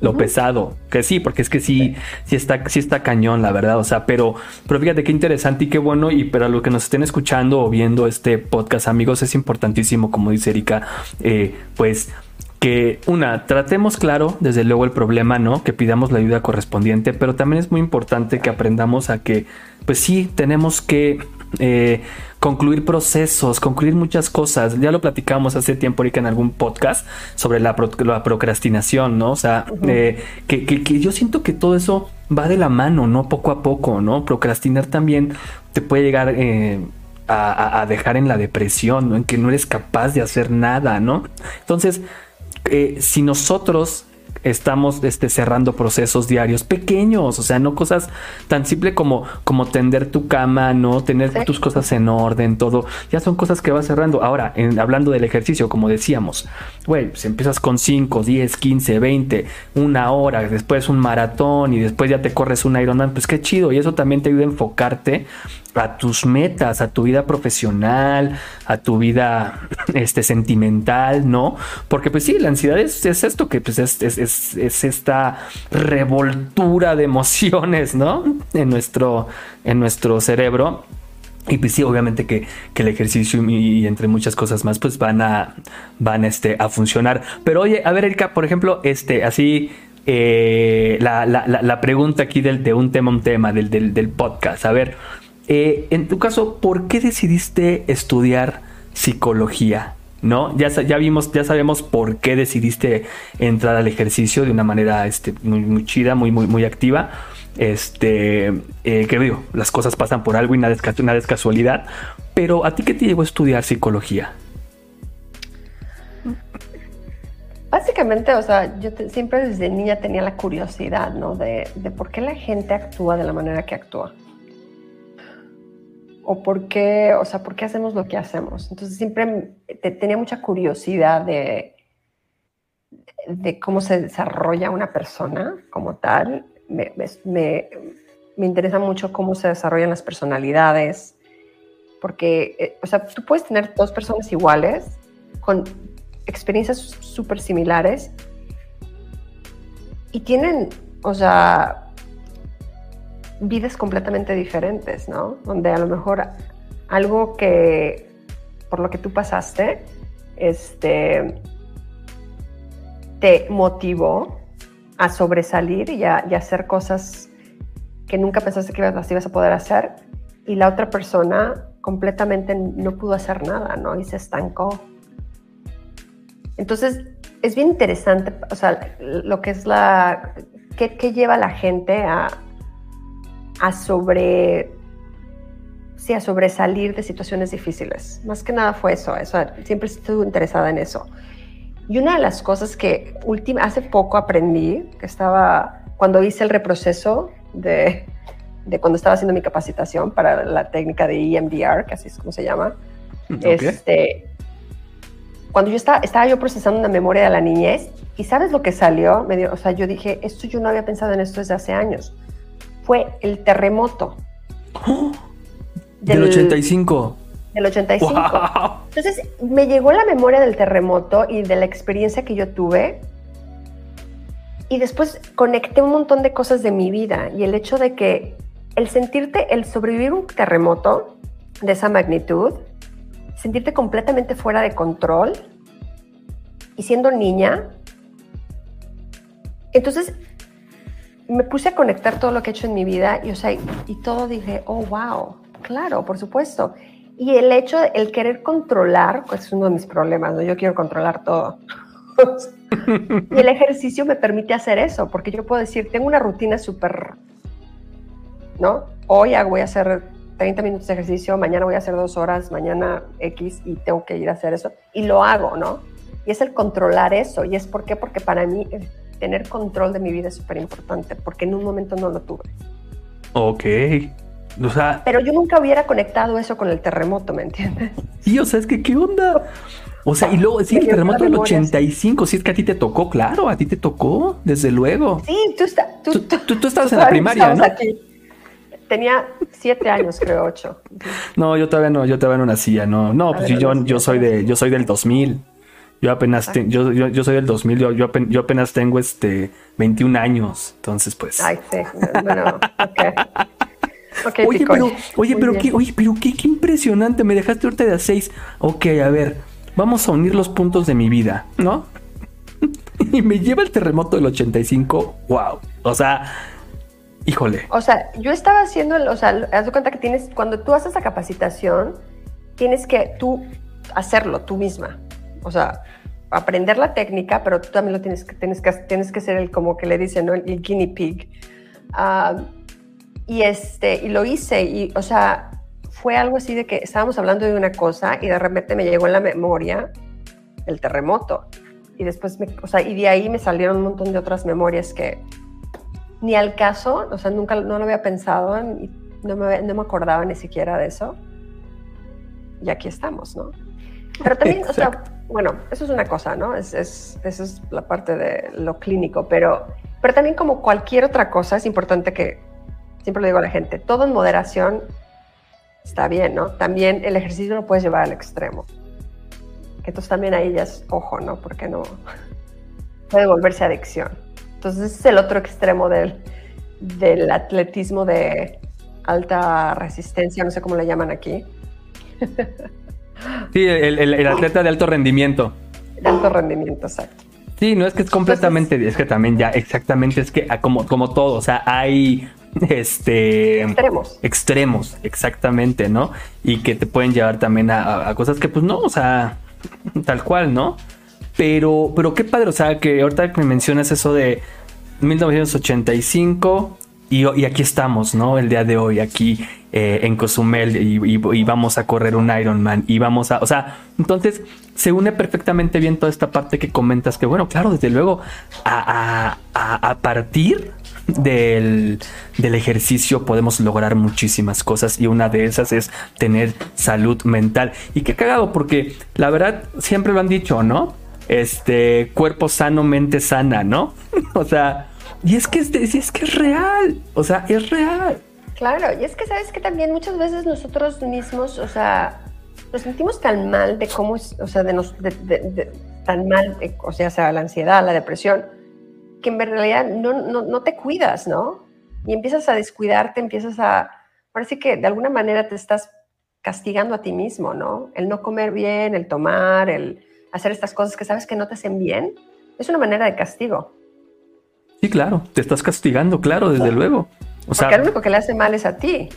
Lo pesado. Que sí, porque es que sí, sí está, sí está cañón, la verdad. O sea, pero, pero fíjate qué interesante y qué bueno. Y para los que nos estén escuchando o viendo este podcast, amigos, es importantísimo, como dice Erika, eh, pues que una, tratemos claro, desde luego, el problema, ¿no? Que pidamos la ayuda correspondiente, pero también es muy importante que aprendamos a que, pues sí, tenemos que eh, concluir procesos, concluir muchas cosas. Ya lo platicamos hace tiempo, ahorita en algún podcast sobre la, procrastinación, ¿no? O sea, eh, que, yo siento que todo eso va de la mano, ¿no? Poco a poco, ¿no? Procrastinar también te puede llegar eh, a, dejar en la depresión, ¿no? En que no eres capaz de hacer nada, ¿no? Entonces, si nosotros estamos este, cerrando procesos diarios pequeños, o sea, no cosas tan simple como, como tender tu cama, no tener tus cosas en orden, todo, ya son cosas que vas cerrando. Ahora, en, hablando del ejercicio, como decíamos, güey, pues empiezas con 5, 10, 15, 20, una hora, después un maratón y después ya te corres un Ironman, pues qué chido, y eso también te ayuda a enfocarte a tus metas, a tu vida profesional, a tu vida este, sentimental, ¿no? Porque pues sí, la ansiedad es, esto que pues es, es, esta revoltura de emociones, ¿no? En nuestro, en nuestro cerebro. Y pues sí, obviamente que, el ejercicio y, entre muchas cosas más, pues van a, van este, a funcionar. Pero oye, a ver, Erika, por ejemplo, este, así, eh, la, la, la, pregunta aquí del, de un tema, un tema del, del, del podcast. A ver, eh, en tu caso, ¿por qué decidiste estudiar psicología? ¿No? Ya, ya vimos, ya sabemos por qué decidiste entrar al ejercicio de una manera este, muy, chida, muy, muy, muy activa. Este, eh, que digo, las cosas pasan por algo y nada es, casualidad. Pero ¿a ti qué te llevó a estudiar psicología? Básicamente, o sea, yo siempre desde niña tenía la curiosidad, ¿no? De, de, por qué la gente actúa de la manera que actúa o por qué, o sea, por qué hacemos lo que hacemos. Entonces siempre tenía mucha curiosidad de, de cómo se desarrolla una persona como tal. Me, me, me, interesa mucho cómo se desarrollan las personalidades, porque, eh, o sea, tú puedes tener dos personas iguales, con experiencias súper similares, y tienen, o sea, vidas completamente diferentes, ¿no? Donde a lo mejor algo que por lo que tú pasaste, este, te motivó a sobresalir y a, hacer cosas que nunca pensaste que ibas, ibas a poder hacer y la otra persona completamente no pudo hacer nada, ¿no? Y se estancó. Entonces, es bien interesante, o sea, lo que es la, qué, qué lleva a la gente a, a sobre sí, a sobresalir de situaciones difíciles. Más que nada fue eso, eso siempre estuve interesada en eso. Y una de las cosas que última, hace poco aprendí, que estaba cuando hice el reproceso de, de, cuando estaba haciendo mi capacitación para la técnica de EMDR, que así es como se llama, mm, este, cuando yo estaba, estaba yo procesando una memoria de la niñez, y ¿sabes lo que salió? Me dio, o sea, yo dije, esto yo no había pensado en esto desde hace años fue el terremoto. Del, 85. Del 85. Entonces me llegó la memoria del terremoto y de la experiencia que yo tuve. Y después conecté un montón de cosas de mi vida y el hecho de que el sentirte, el sobrevivir un terremoto de esa magnitud, sentirte completamente fuera de control y siendo niña, entonces me puse a conectar todo lo que he hecho en mi vida y, o sea, y, todo dije, oh, wow, claro, por supuesto. Y el hecho, el querer controlar, pues es uno de mis problemas, ¿no? Yo quiero controlar todo. y el ejercicio me permite hacer eso, porque yo puedo decir, tengo una rutina súper, ¿no? Hoy voy a hacer 30 minutos de ejercicio, mañana voy a hacer dos horas, mañana X y tengo que ir a hacer eso. Y lo hago, ¿no? Y es el controlar eso. ¿Y es por qué? Porque para mí eh, tener control de mi vida es súper importante, porque en un momento no lo tuve. Ok. O sea, Pero yo nunca hubiera conectado eso con el terremoto, ¿me entiendes? sí, o sea, es que, ¿qué onda? O sea, y luego, sí, el terremoto del memoria, sí. 85, si es que a ti te tocó, claro, a ti te tocó, desde luego. Sí, tú, está, tú, Tú- tú- tú estabas en la primaria, ¿no? aquí. Tenía siete años, creo, ocho. No, yo todavía no, yo todavía no nacía, no, no, A pues ver, sí, yo, yo sí, soy sí. de, yo soy del 2000. Yo apenas, te- yo, yo, yo soy del 2000, yo, yo, apen- yo apenas tengo este 21 años, entonces pues. Ay, sí. Bueno, ok. Ok, Oye, Picoy. pero, oye, Muy pero bien. qué, oye, pero qué, qué impresionante, me dejaste ahorita de a 6. Ok, a ver, vamos a unir los puntos de mi vida, ¿no? y me lleva el terremoto del 85, wow. O sea, híjole. O sea, yo estaba haciendo, el- o sea, haz de cuenta que tienes, cuando tú haces la capacitación, tienes que tú hacerlo tú misma. O sea, aprender la técnica, pero tú también lo tienes que, tienes que, tienes que ser el, como que le dicen, ¿no? El guinea pig. Ah, y este, y lo hice, y, o sea, fue algo así de que estábamos hablando de una cosa y de repente me llegó en la memoria el terremoto. Y después, me, o sea, y de ahí me salieron un montón de otras memorias que, ni al caso, o sea, nunca no lo había pensado, no me, no me acordaba ni siquiera de eso. Y aquí estamos, ¿no? Pero también, o sea, Exacto. Bueno, eso es una cosa, ¿no? Es, es, eso es la parte de lo clínico, pero, pero también como cualquier otra cosa, es importante que, siempre le digo a la gente, todo en moderación está bien, ¿no? También el ejercicio lo puedes llevar al extremo. Entonces también ahí ya es ojo, ¿no? Porque no puede volverse adicción. Entonces es el otro extremo del, del atletismo de alta resistencia, no sé cómo le llaman aquí, Sí, el, el- el atleta de alto rendimiento. de alto rendimiento, exacto. Sí, no es que es completamente, es que también ya, exactamente, es que ah, como, como todo, o sea, hay este Extremos. extremos, exactamente, ¿no? Y que te pueden llevar también a, a- a cosas que, pues no, o sea, tal cual, ¿no? Pero, pero qué padre, o sea, que ahorita que me mencionas eso de 1985 y, aquí estamos, ¿no? El día de hoy, aquí eh, en Cozumel y, vamos a correr un Ironman y vamos a, o sea, entonces se une perfectamente bien toda esta parte que comentas, que bueno, claro, desde luego, a- a partir del, del ejercicio podemos lograr muchísimas cosas y una de esas es tener salud mental. Y qué cagado, porque la verdad siempre lo han dicho, ¿no? Este cuerpo sano, mente sana, ¿no? o sea, y es que es, es que es real, o sea, es real. Claro, y es que sabes que también muchas veces nosotros mismos, o sea, nos sentimos tan mal de cómo es, o sea, de nos, de, de- de- tan mal, o sea, sea la ansiedad, la depresión, que en realidad no, no, no te cuidas, ¿no? Y empiezas a descuidarte, empiezas a, sí que de alguna manera te estás castigando a ti mismo, ¿no? El no comer bien, el tomar, el hacer estas cosas que sabes que no te hacen bien, es una manera de castigo. Sí, claro, te estás castigando, claro, desde luego. O Porque sea, lo único que le hace mal es a ti.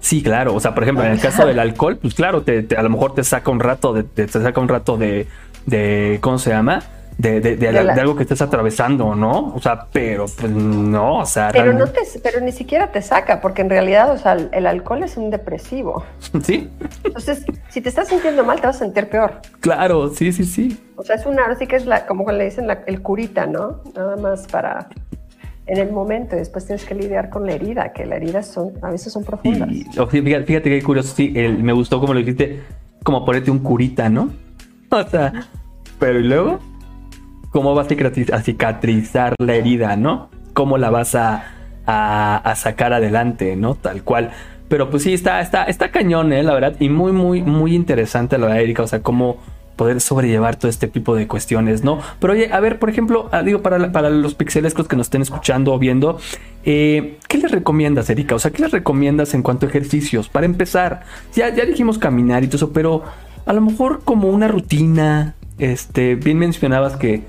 Sí, claro. O sea, por ejemplo, en el caso del alcohol, pues claro, te, te- a lo mejor te saca un rato de, te, te saca un rato de, de ¿cómo se llama? De, de- de- De la- de algo que estés atravesando, ¿no? O sea, pero pues no, o sea, Pero, no te, pero ni siquiera te saca, porque en realidad, o sea, el, alcohol es un depresivo. sí, Entonces, si te estás sintiendo mal, te vas a sentir peor. claro, sí, sí, sí. O sea, es una, ahora sí que es la, como le dicen, la- el curita, ¿no? Nada más para en el momento y después tienes que lidiar con la herida, que las heridas son, a veces son profundas. Y fíjate, fíjate qué curioso, sí, el- me gustó como lo dijiste, como ponerte un curita, ¿no? O sea, pero y luego, ¿cómo vas a cicatriz- a cicatrizar la herida, ¿no? ¿Cómo la vas a, a- sacar adelante, ¿no? Tal cual. Pero pues sí, está, está, está cañón, ¿eh? La verdad, y muy, muy, muy interesante la verdad, Erika, o sea, cómo poder sobrellevar todo este tipo de cuestiones, ¿no? Pero oye, a ver, por ejemplo, ah, digo, para, para los pixelescos que nos estén escuchando o viendo, eh, ¿qué les recomiendas, Erika? O sea, ¿qué les recomiendas en cuanto a ejercicios? Para empezar, ya, ya dijimos caminar y todo eso, pero a lo mejor como una rutina, este, bien mencionabas que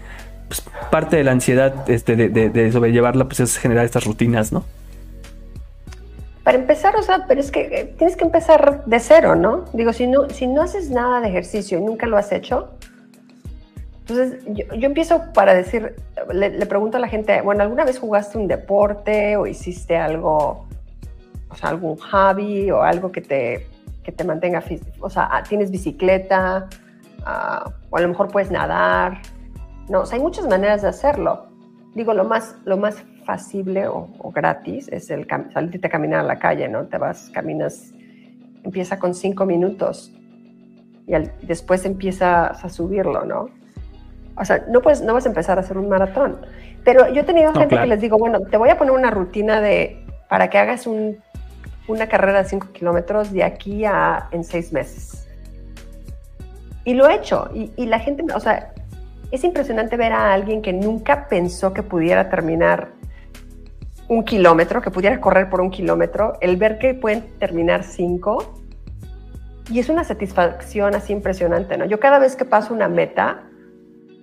pues, parte de la ansiedad este, de, de- de sobrellevarla pues es generar estas rutinas, ¿no? Para empezar, o sea, pero es que eh, tienes que empezar de cero, ¿no? Digo, si no, si no haces nada de ejercicio y nunca lo has hecho, entonces yo, yo empiezo para decir, le, pregunto a la gente, bueno, ¿alguna vez jugaste un deporte o hiciste algo, o sea, algún hobby o algo que te, que te mantenga. O sea, ah, tienes bicicleta, uh, o a lo mejor puedes nadar. No, o sea, hay muchas maneras de hacerlo. Digo, lo más, lo más factible o, o gratis es el salirte a caminar a la calle, ¿no? Te vas, caminas, empieza con cinco minutos y al, después empiezas a subirlo, ¿no? O sea, no, puedes, no vas a empezar a hacer un maratón. Pero yo he tenido No, gente claro. que les digo, bueno, te voy a poner una rutina de para que hagas un, una carrera de 5 kilómetros de aquí a en seis meses. Y lo he hecho. Y, y la gente, o sea, es impresionante ver a alguien que nunca pensó que pudiera terminar un kilómetro, que pudiera correr por un kilómetro, el ver que pueden terminar cinco. Y es una satisfacción así impresionante, ¿no? Yo cada vez que paso una meta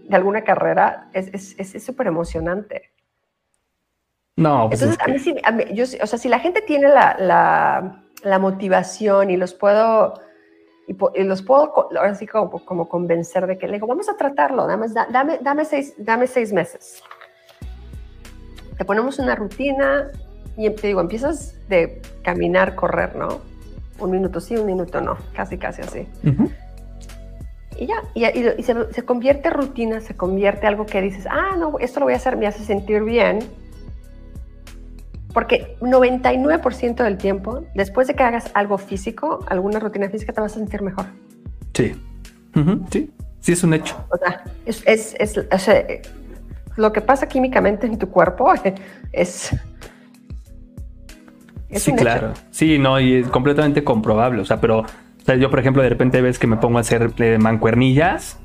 de alguna carrera es súper es, es, emocionante. No, pues Entonces, es que- a mí sí, a mí- yo, o sea, si la gente tiene la, la, la motivación y los puedo, y, y los puedo, ahora sí como, como convencer de que le digo, vamos a tratarlo, dame, da- dame, dame, seis, dame seis meses. Te ponemos una rutina y te digo, empiezas de caminar, correr, ¿no? Un minuto sí, un minuto no, casi, casi así. Ujú. Y ya, y, y- y se, se convierte rutina, se convierte algo que dices, ah, no, esto lo voy a hacer, me hace sentir bien. Porque 99% del tiempo, después de que hagas algo físico, alguna rutina física, te vas a sentir mejor. Sí. Ujú, Sí. Sí, es un hecho. O sea, es, es- es- eh, lo que pasa químicamente en tu cuerpo es... es sí, un hecho. claro. Sí, no, y es completamente comprobable. O sea, pero o sea, yo, por ejemplo, de repente ves que me pongo a hacer eh, mancuernillas,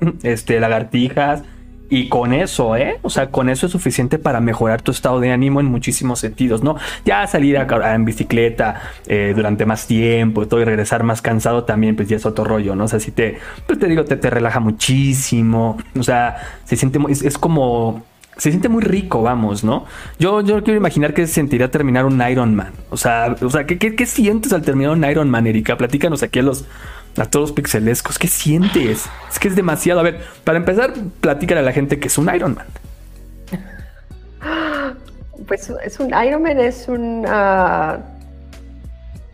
este, lagartijas, y con eso, ¿eh? O sea, con eso es suficiente para mejorar tu estado de ánimo en muchísimos sentidos, ¿no? Ya salir en bicicleta eh, durante más tiempo y todo y regresar más cansado también, pues ya es otro rollo, ¿no? O sea, si te, pues te digo, te, te relaja muchísimo. O sea, se siente, es, es como se siente muy rico, vamos, ¿no? Yo, yo quiero imaginar que se sentiría terminar un Iron Man. O sea, o sea, ¿qué, qué, qué sientes al terminar un Iron Man, Erika? Platícanos aquí a los a todos los pixelescos. ¿Qué sientes? Es que es demasiado. A ver, para empezar, platícale a la gente que es un Iron Man. Pues es un Ironman es un ah,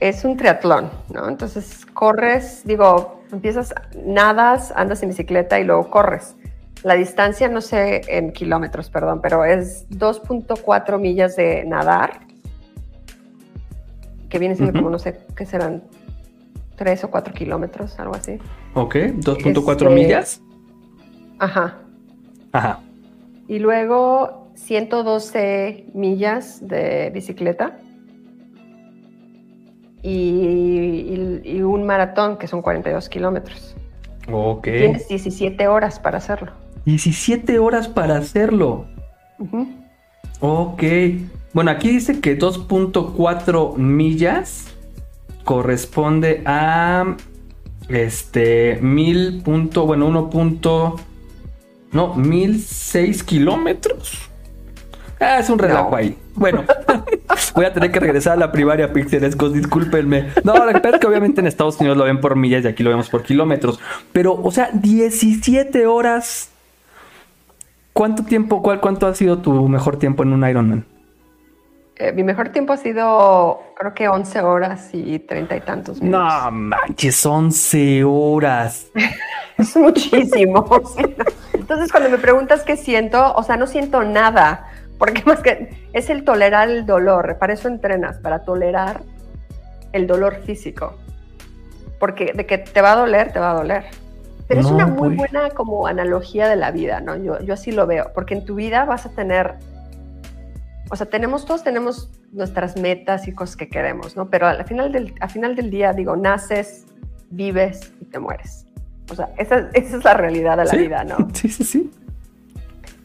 es un triatlón, ¿no? Entonces corres, digo, empiezas, nadas, andas en bicicleta y luego corres. La distancia, no sé en kilómetros, perdón, pero es 2.4 millas de nadar, que viene siendo como, no sé, ¿qué serán? 3 o 4 kilómetros, algo así. Ok, 2.4 Este- millas. Ajá. Ajá. Y luego 112 millas de bicicleta. Y, y- y un maratón que son 42 kilómetros. Ok. Tienes 17 horas para hacerlo. 17 horas para hacerlo. Ujú. Ok. Bueno, aquí dice que 2.4 millas corresponde a este mil punto, bueno, 1 punto, no, 1006 kilómetros. Ah, es un relajo No. ahí. Bueno, voy a tener que regresar a la primaria, Pixelescos, discúlpenme. No, que pasa es que obviamente en Estados Unidos lo ven por millas y aquí lo vemos por kilómetros. Pero, o sea, 17 horas. ¿Cuánto tiempo, cuál, cuánto ha sido tu mejor tiempo en un Ironman? Eh, mi mejor tiempo ha sido, creo que 11 horas y 30 y tantos minutos. No manches, 11 horas. Es muchísimo. Entonces, cuando me preguntas qué siento, o sea, no siento nada, porque más que es el tolerar el dolor. Para eso entrenas, para tolerar el dolor físico. Porque de que te va a doler, te va a doler. Pero es una muy pues. buena como analogía de la vida, ¿no? Yo, yo así lo veo, porque en tu vida vas a tener, o sea, tenemos, todos tenemos nuestras metas y cosas que queremos, ¿no? Pero al final del, al final del día, digo, naces, vives y te mueres. O sea, esa, esa es la realidad de la ¿Sí? vida, ¿no? Sí, sí, sí.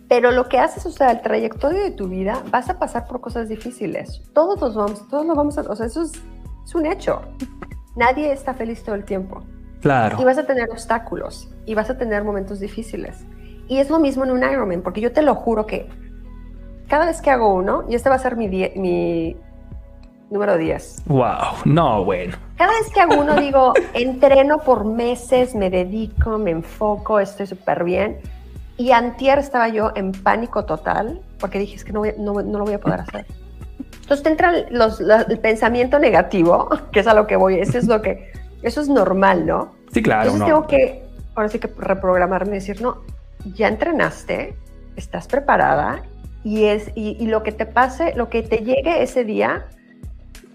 Pero lo que haces, o sea, el trayectorio de tu vida, vas a pasar por cosas difíciles. Todos los vamos, todos lo vamos a, o sea, eso es, es un hecho. Nadie está feliz todo el tiempo. Claro. Y vas a tener obstáculos y vas a tener momentos difíciles. Y es lo mismo en un Ironman, porque yo te lo juro que cada vez que hago uno, y este va a ser mi, die- mi número 10, Wow. No, bueno. cada vez que hago uno digo, entreno por meses, me dedico, me enfoco, estoy súper bien. Y antier estaba yo en pánico total porque dije, es que no, voy- no- no lo voy a poder hacer. Entonces te entra el pensamiento negativo, que es a lo que voy, eso es lo que, eso es normal, ¿no? Sí, claro. Entonces tengo que, ahora sí que reprogramarme y decir, no, ya entrenaste, estás preparada y, es, y, lo que te pase, lo que te llegue ese día,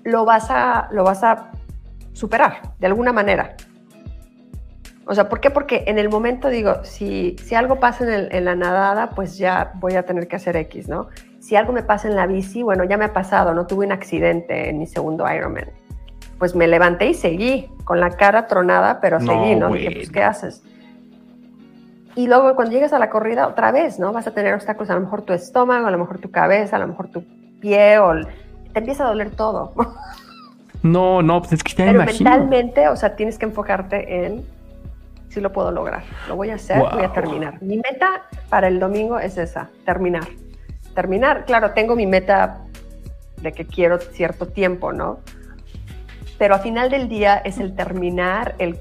lo vas a, lo vas a superar de alguna manera. O sea, ¿por qué? Porque en el momento digo, si, si algo pasa en, en, la nadada, pues ya voy a tener que hacer X, ¿no? Si algo me pasa en la bici, bueno, ya me ha pasado, no tuve un accidente en mi segundo Ironman. Pues me levanté y seguí, con la cara tronada, pero seguí, ¿no? Dije, pues, ¿qué haces? Y luego cuando llegas a la corrida, otra vez, ¿no? Vas a tener obstáculos, a lo mejor tu estómago, a lo mejor tu cabeza, a lo mejor tu pie, o te empieza a doler todo. No, no, pues es que ya Pero mentalmente, o sea, tienes que enfocarte en si lo puedo lograr, lo voy a hacer, voy a terminar. Mi meta para el domingo es esa, terminar. Terminar, claro, tengo mi meta de que quiero cierto tiempo, ¿no? Pero al final del día es el terminar, el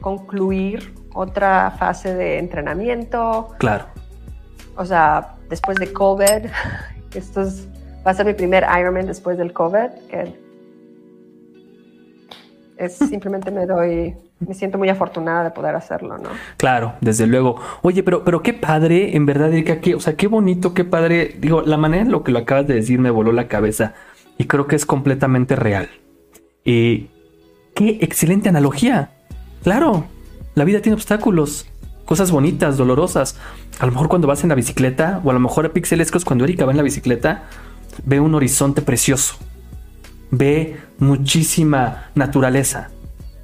concluir otra fase de entrenamiento. Claro. O sea, después de COVID, esto es, va a ser mi primer Ironman después del COVID, que es simplemente me doy me siento muy afortunada de poder hacerlo, ¿no? Claro, desde luego. Oye, pero, pero qué padre, en verdad, Erika, o sea, qué bonito, qué padre. Digo, la manera en lo que lo acabas de decir me voló la cabeza y creo que es completamente real. Y qué excelente analogía. Claro, la vida tiene obstáculos, cosas bonitas, dolorosas. A lo mejor cuando vas en la bicicleta, o a lo mejor a Pixelescos, cuando Erika va en la bicicleta, ve un horizonte precioso. Ve muchísima naturaleza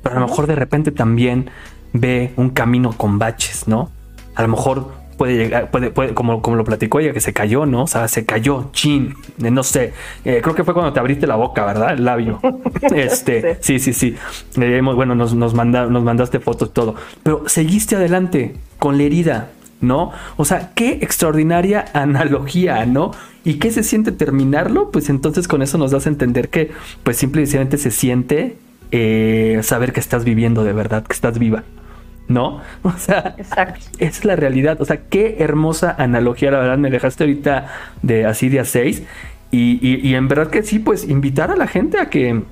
pero a lo mejor de repente también ve un camino con baches, ¿no? A lo mejor puede llegar, puede, puede como, como lo platicó ella, que se cayó, ¿no? O sea, se cayó, chin, no sé, eh, creo que fue cuando te abriste la boca, ¿verdad? El labio. este, sí, sí, sí. Eh, bueno, nos, nos, nos mandaste fotos, todo. Pero seguiste adelante con la herida, ¿no? O sea, qué extraordinaria analogía, ¿no? ¿Y qué se siente terminarlo? Pues entonces con eso nos das a entender que, pues simplemente se siente eh, saber que estás viviendo de verdad, que estás viva. ¿No? O sea, es la realidad. O sea, qué hermosa analogía, la verdad, me dejaste ahorita de así de a seis. Y, en verdad que sí, pues invitar a la gente a que,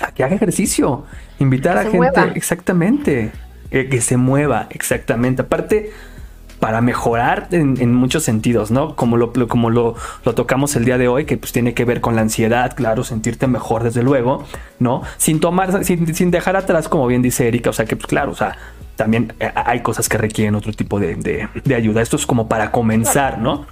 a que haga ejercicio. Invitar a la gente, exactamente. Eh, que se mueva, exactamente. Aparte, para mejorar en, muchos sentidos, ¿no? Como lo, como lo, tocamos el día de hoy, que pues tiene que ver con la ansiedad, claro, sentirte mejor desde luego, ¿no? Sin tomar, sin, dejar atrás, como bien dice Erika, o sea que pues claro, o sea, también eh, hay cosas que requieren otro tipo de, ayuda. Esto es como para comenzar, ¿no?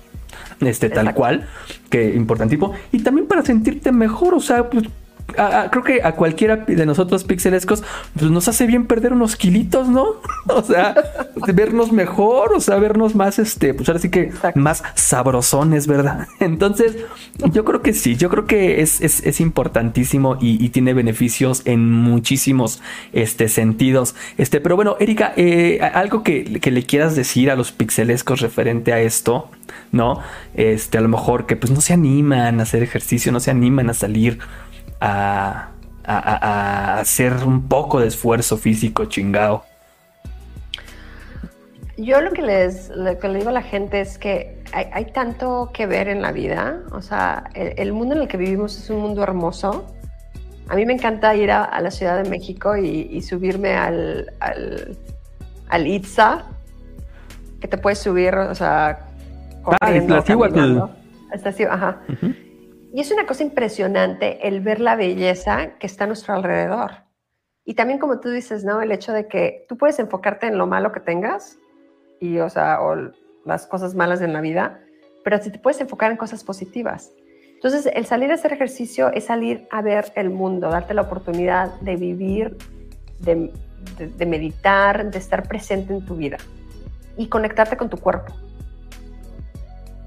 Este, tal cual, que importantísimo. Y también para sentirte mejor, o sea, pues creo que a cualquiera de nosotros pixelescos pues nos hace bien perder unos kilitos, ¿no? O sea, vernos mejor, o sea, vernos más, este, pues ahora sí que más sabrosones, ¿verdad? Entonces, yo creo que sí, yo creo que es, es, importantísimo y, tiene beneficios en muchísimos este, sentidos. Este, pero bueno, Erika, eh, algo que, que, le quieras decir a los pixelescos referente a esto, ¿no? Este, a lo mejor que pues no se animan a hacer ejercicio, no se animan a salir a, hacer un poco de esfuerzo físico chingado? Yo lo que, les, que le digo a la gente es que hay, tanto que ver en la vida. O sea, el, mundo en el que vivimos es un mundo hermoso. A mí me encanta ir a, la Ciudad de México y, subirme al, al, al, Itza, que te puedes subir, o sea, ah, es la Estación, ajá. Y es una cosa impresionante el ver la belleza que está a nuestro alrededor. Y también como tú dices, ¿no? El hecho de que tú puedes enfocarte en lo malo que tengas y, o sea, o las cosas malas en la vida, pero si te puedes enfocar en cosas positivas. Entonces, el salir a hacer ejercicio es salir a ver el mundo, darte la oportunidad de vivir, de, de meditar, de estar presente en tu vida y conectarte con tu cuerpo.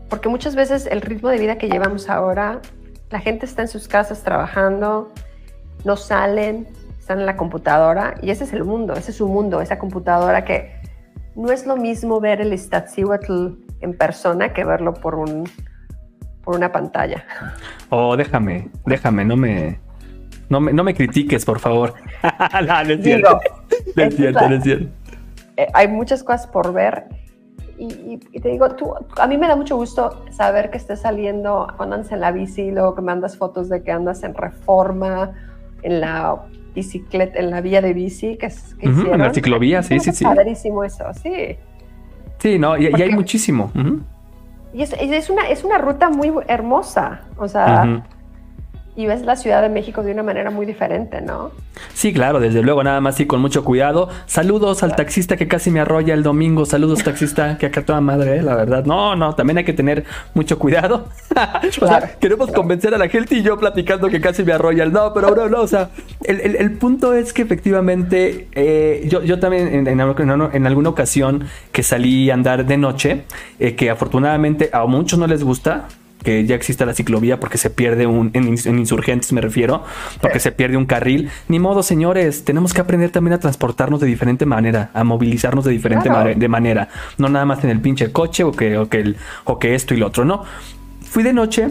Porque muchas veces el ritmo de vida que llevamos ahora, la gente está en sus casas trabajando, no salen, están en la computadora y ese es el mundo, ese es su mundo, esa computadora que no es lo mismo ver el Iztaccíhuatl en persona que verlo por un por una pantalla. Oh, déjame, déjame, no me no me, no me critiques, por favor. no, es cierto, es cierto. Eh, hay muchas cosas por ver y, te digo, tú, a mí me da mucho gusto saber que estés saliendo andas en la bici, luego que mandas fotos de que andas en reforma, en la bicicleta, en la vía de bici que, que En la ciclovía, sí, sí, sí. Padrísimo eso, sí. Sí, no, y, hay muchísimo. Y es, es, una, es una ruta muy hermosa, o sea, y ves la Ciudad de México de una manera muy diferente, ¿no? Sí, claro, desde luego, nada más y con mucho cuidado. Saludos al taxista que casi me arrolla el domingo. Saludos, taxista, que acá toda madre, ¿eh? la verdad. No, no, también hay que tener mucho cuidado. o sea, queremos convencer a la gente y yo platicando que casi me arrolla el. No, pero no, no, o sea, el, punto es que efectivamente eh, yo, yo también en, en, alguna ocasión que salí a andar de noche, eh, que afortunadamente a muchos no les gusta que ya exista la ciclovía porque se pierde un, en, insurgentes me refiero, porque se pierde un carril. Ni modo, señores, tenemos que aprender también a transportarnos de diferente manera, a movilizarnos de diferente de manera, no nada más en el pinche coche o que, o que, el, o que esto y lo otro, no. Fui de noche,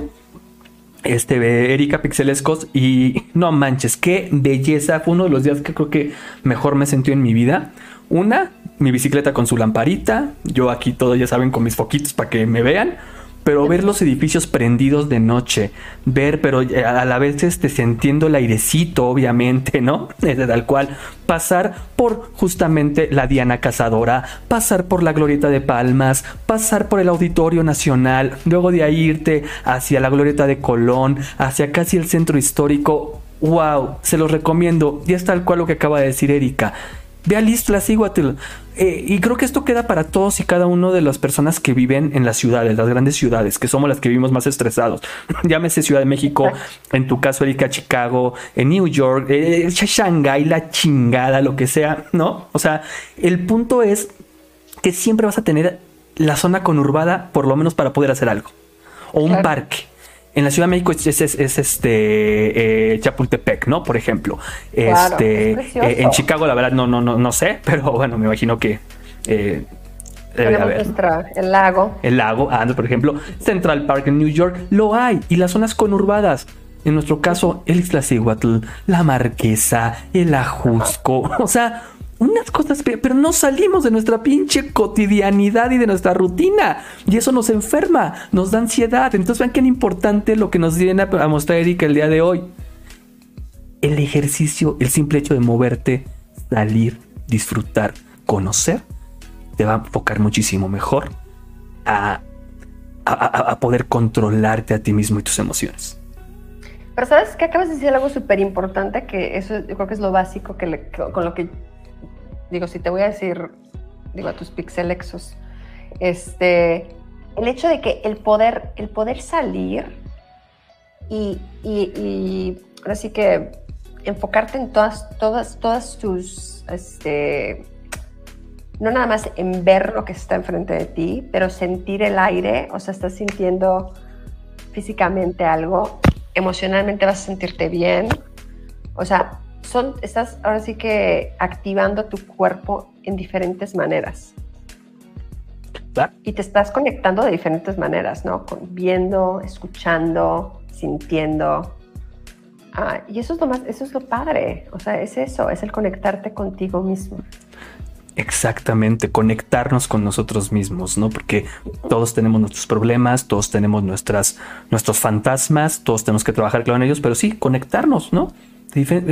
este, Erika Pixelescos y no manches, qué belleza, fue uno de los días que creo que mejor me sentí en mi vida. Una, mi bicicleta con su lamparita, yo aquí todo ya saben con mis foquitos para que me vean pero ver los edificios prendidos de noche, ver, pero eh, a la vez este, sintiendo el airecito, obviamente, ¿no? Desde tal cual, pasar por justamente la Diana Cazadora, pasar por la Glorieta de Palmas, pasar por el Auditorio Nacional, luego de ahí irte hacia la Glorieta de Colón, hacia casi el centro histórico. ¡Wow! Se los recomiendo. Y es tal cual lo que acaba de decir Erika. Ve a Listla, eh, y creo que esto queda para todos y cada uno de las personas que viven en las ciudades, las grandes ciudades, que somos las que vivimos más estresados. Llámese Ciudad de México, en tu caso, Erika, Chicago, en New York, eh, Shanghai, la chingada, lo que sea, ¿no? O sea, el punto es que siempre vas a tener la zona conurbada, por lo menos para poder hacer algo. O un parque en la Ciudad de México es, este eh, Chapultepec, ¿no? Por ejemplo. este, eh, en Chicago, la verdad, no, no, no, no sé, pero bueno, me imagino que. Eh, el lago. El lago, ah, por ejemplo, Central Park en New York, lo hay. Y las zonas conurbadas. En nuestro caso, el Iztaccíhuatl, la Marquesa, el Ajusco. O sea, unas cosas, pero no salimos de nuestra pinche cotidianidad y de nuestra rutina. Y eso nos enferma, nos da ansiedad. Entonces vean qué importante lo que nos viene a mostrar Erika el día de hoy. El ejercicio, el simple hecho de moverte, salir, disfrutar, conocer, te va a enfocar muchísimo mejor a, a, poder controlarte a ti mismo y tus emociones. Pero sabes que acabas de decir algo súper importante, que eso yo creo que es lo básico que con lo que digo, si te voy a decir, digo, a tus pixelexos, este, el hecho de que el poder, el poder salir y, y, así que enfocarte en todas, todas, todas tus, este, no nada más en ver lo que está enfrente de ti, pero sentir el aire, o sea, estás sintiendo físicamente algo, emocionalmente vas a sentirte bien, o sea, son, estás ahora sí que activando tu cuerpo en diferentes maneras. Y te estás conectando de diferentes maneras, ¿no? viendo, escuchando, sintiendo. Ah, y eso es lo más, eso es lo padre. O sea, es eso, es el conectarte contigo mismo. Exactamente, conectarnos con nosotros mismos, ¿no? Porque todos tenemos nuestros problemas, todos tenemos nuestras, nuestros fantasmas, todos tenemos que trabajar con ellos, pero sí, conectarnos, ¿no?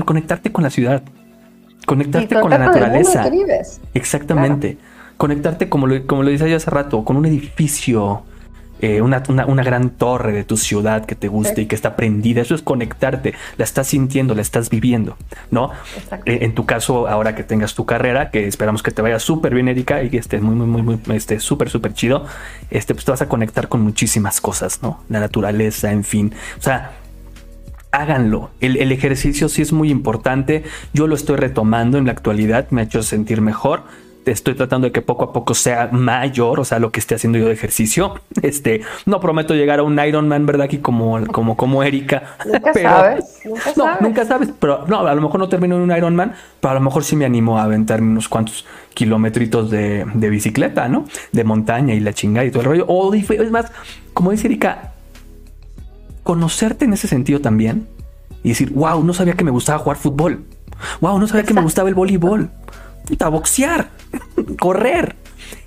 Conectarte con la ciudad, conectarte con la naturaleza. Exactamente. Conectarte, como lo, como lo decía yo hace rato, con un edificio, eh, una, gran torre de tu ciudad que te guste y que está prendida. Eso es conectarte, la estás sintiendo, la estás viviendo, ¿no? Eh, en tu caso, ahora que tengas tu carrera, que esperamos que te vaya súper bien, Erika, y que estés muy, muy, muy, muy, esté súper, súper chido, este, pues te vas a conectar con muchísimas cosas, ¿no? La naturaleza, en fin. O sea, háganlo. El, ejercicio sí es muy importante. Yo lo estoy retomando en la actualidad, me ha hecho sentir mejor. Estoy tratando de que poco a poco sea mayor, o sea, lo que esté haciendo yo de ejercicio. Este, no prometo llegar a un Ironman, ¿verdad? Aquí como, como, como Erika. Nunca sabes. Nunca no, nunca sabes. Pero no, a lo mejor no termino en un Ironman, pero a lo mejor sí me animo a aventarme unos cuantos kilómetros de, de bicicleta, ¿no? De montaña y la chingada y todo el rollo. O es más, como dice Erika, conocerte en ese sentido también y decir, wow, no sabía que me gustaba jugar fútbol. Wow, no sabía que me gustaba el voleibol. Puta, boxear, correr.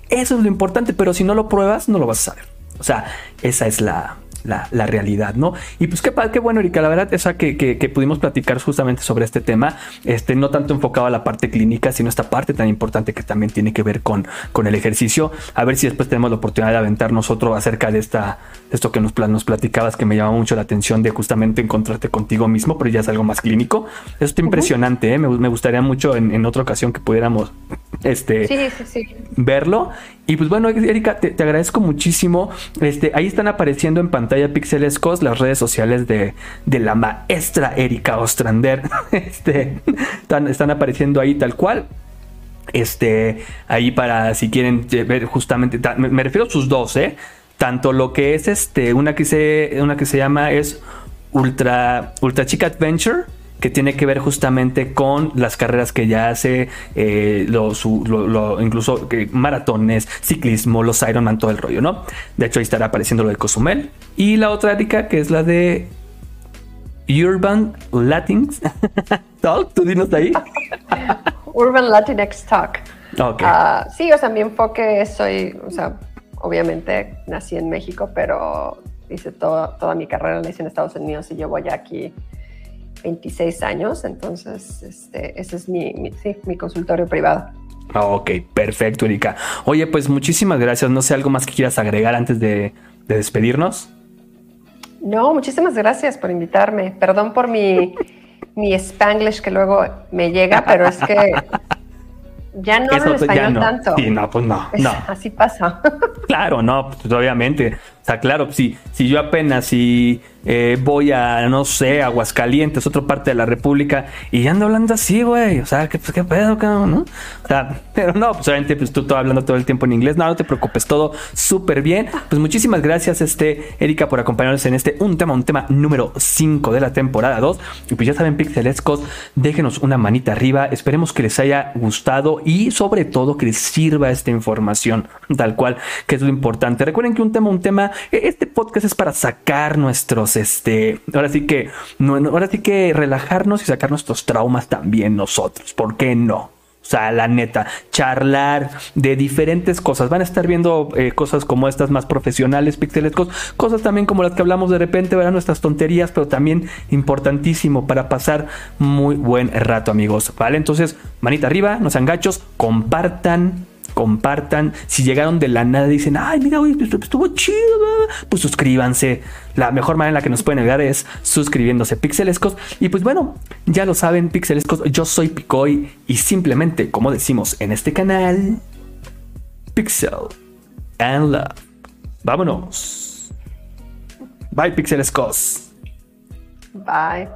Eso es lo importante, pero si no lo pruebas, no lo vas a saber. O sea, esa es la, la, realidad, ¿no? Y pues qué, qué bueno, Erika, la verdad, esa que, que, pudimos platicar justamente sobre este tema, este, no tanto enfocado a la parte clínica, sino esta parte tan importante que también tiene que ver con, con el ejercicio. A ver si después tenemos la oportunidad de aventarnos otro acerca de esta, de esto que nos, nos platicabas, que me llama mucho la atención de justamente encontrarte contigo mismo, pero ya es algo más clínico. Eso está impresionante, ¿eh? me, me, gustaría mucho en, en, otra ocasión que pudiéramos este, sí, sí, sí. verlo. Y pues bueno, Erika, te, agradezco muchísimo. Este, ahí están apareciendo en pantalla Pixelescos las redes sociales de, de la maestra Erika Ostrander. Este, están, están apareciendo ahí tal cual. Este, ahí para si quieren ver justamente, me, refiero a sus dos, ¿eh? Tanto lo que es este, una que se, una que se llama es Ultra, Ultra Chic Adventure que tiene que ver justamente con las carreras que ya hace, eh, lo, incluso maratones, ciclismo, los Ironman, todo el rollo, ¿no? De hecho, ahí estará apareciendo lo de Cozumel. Y la otra Erika, que es la de Urban Latinx Talk, tú dinos ahí. Urban Latinx Talk. Okay. Ah, sí, o sea, mi enfoque soy, o sea, obviamente nací en México, pero hice toda mi carrera la hice en Estados Unidos y llevo ya aquí 26 años, entonces este, ese es mi, mi, consultorio privado. Ah, ok, perfecto, Erika. Oye, pues muchísimas gracias. No sé, algo más que quieras agregar antes de, despedirnos. No, muchísimas gracias por invitarme. Perdón por mi, mi spanglish que luego me llega, pero es que ya no hablo español tanto. Sí, no, pues no, no. Así pasa. Claro, no, pues obviamente. Sea, claro, si, si yo apenas si eh, voy a, no sé, Aguascalientes, otra parte de la República, y ando hablando así, güey. O sea, ¿qué, pues, qué pedo, cabrón, ¿no? O sea, pero no, pues obviamente pues, tú todo hablando todo el tiempo en inglés. No, no te preocupes, todo súper bien. Pues muchísimas gracias, este, Erika, por acompañarnos en este un tema, un tema número 5 de la temporada 2. Y pues ya saben, Pixelescos, déjenos una manita arriba. Esperemos que les haya gustado y sobre todo que les sirva esta información, tal cual, que es lo importante. Recuerden que un tema, un tema, este podcast es para sacar nuestros este, ahora sí que, ahora sí que relajarnos y sacar nuestros traumas también nosotros. ¿Por qué no? O sea, la neta, charlar de diferentes cosas. Van a estar viendo eh, cosas como estas más profesionales, pixelescos, cosas también como las que hablamos de repente, verán nuestras tonterías, pero también importantísimo para pasar muy buen rato, amigos. ¿Vale? Entonces, manita arriba, no sean gachos, compartan compartan. Si llegaron de la nada y dicen, ay, mira, estuvo chido, pues suscríbanse. La mejor manera en la que nos pueden ayudar es suscribiéndose Pixelescos. Y pues bueno, ya lo saben, Pixelescos, yo soy Picoy y simplemente, como decimos en este canal, Pixel and Love. Vámonos. Bye, Pixelescos. Bye.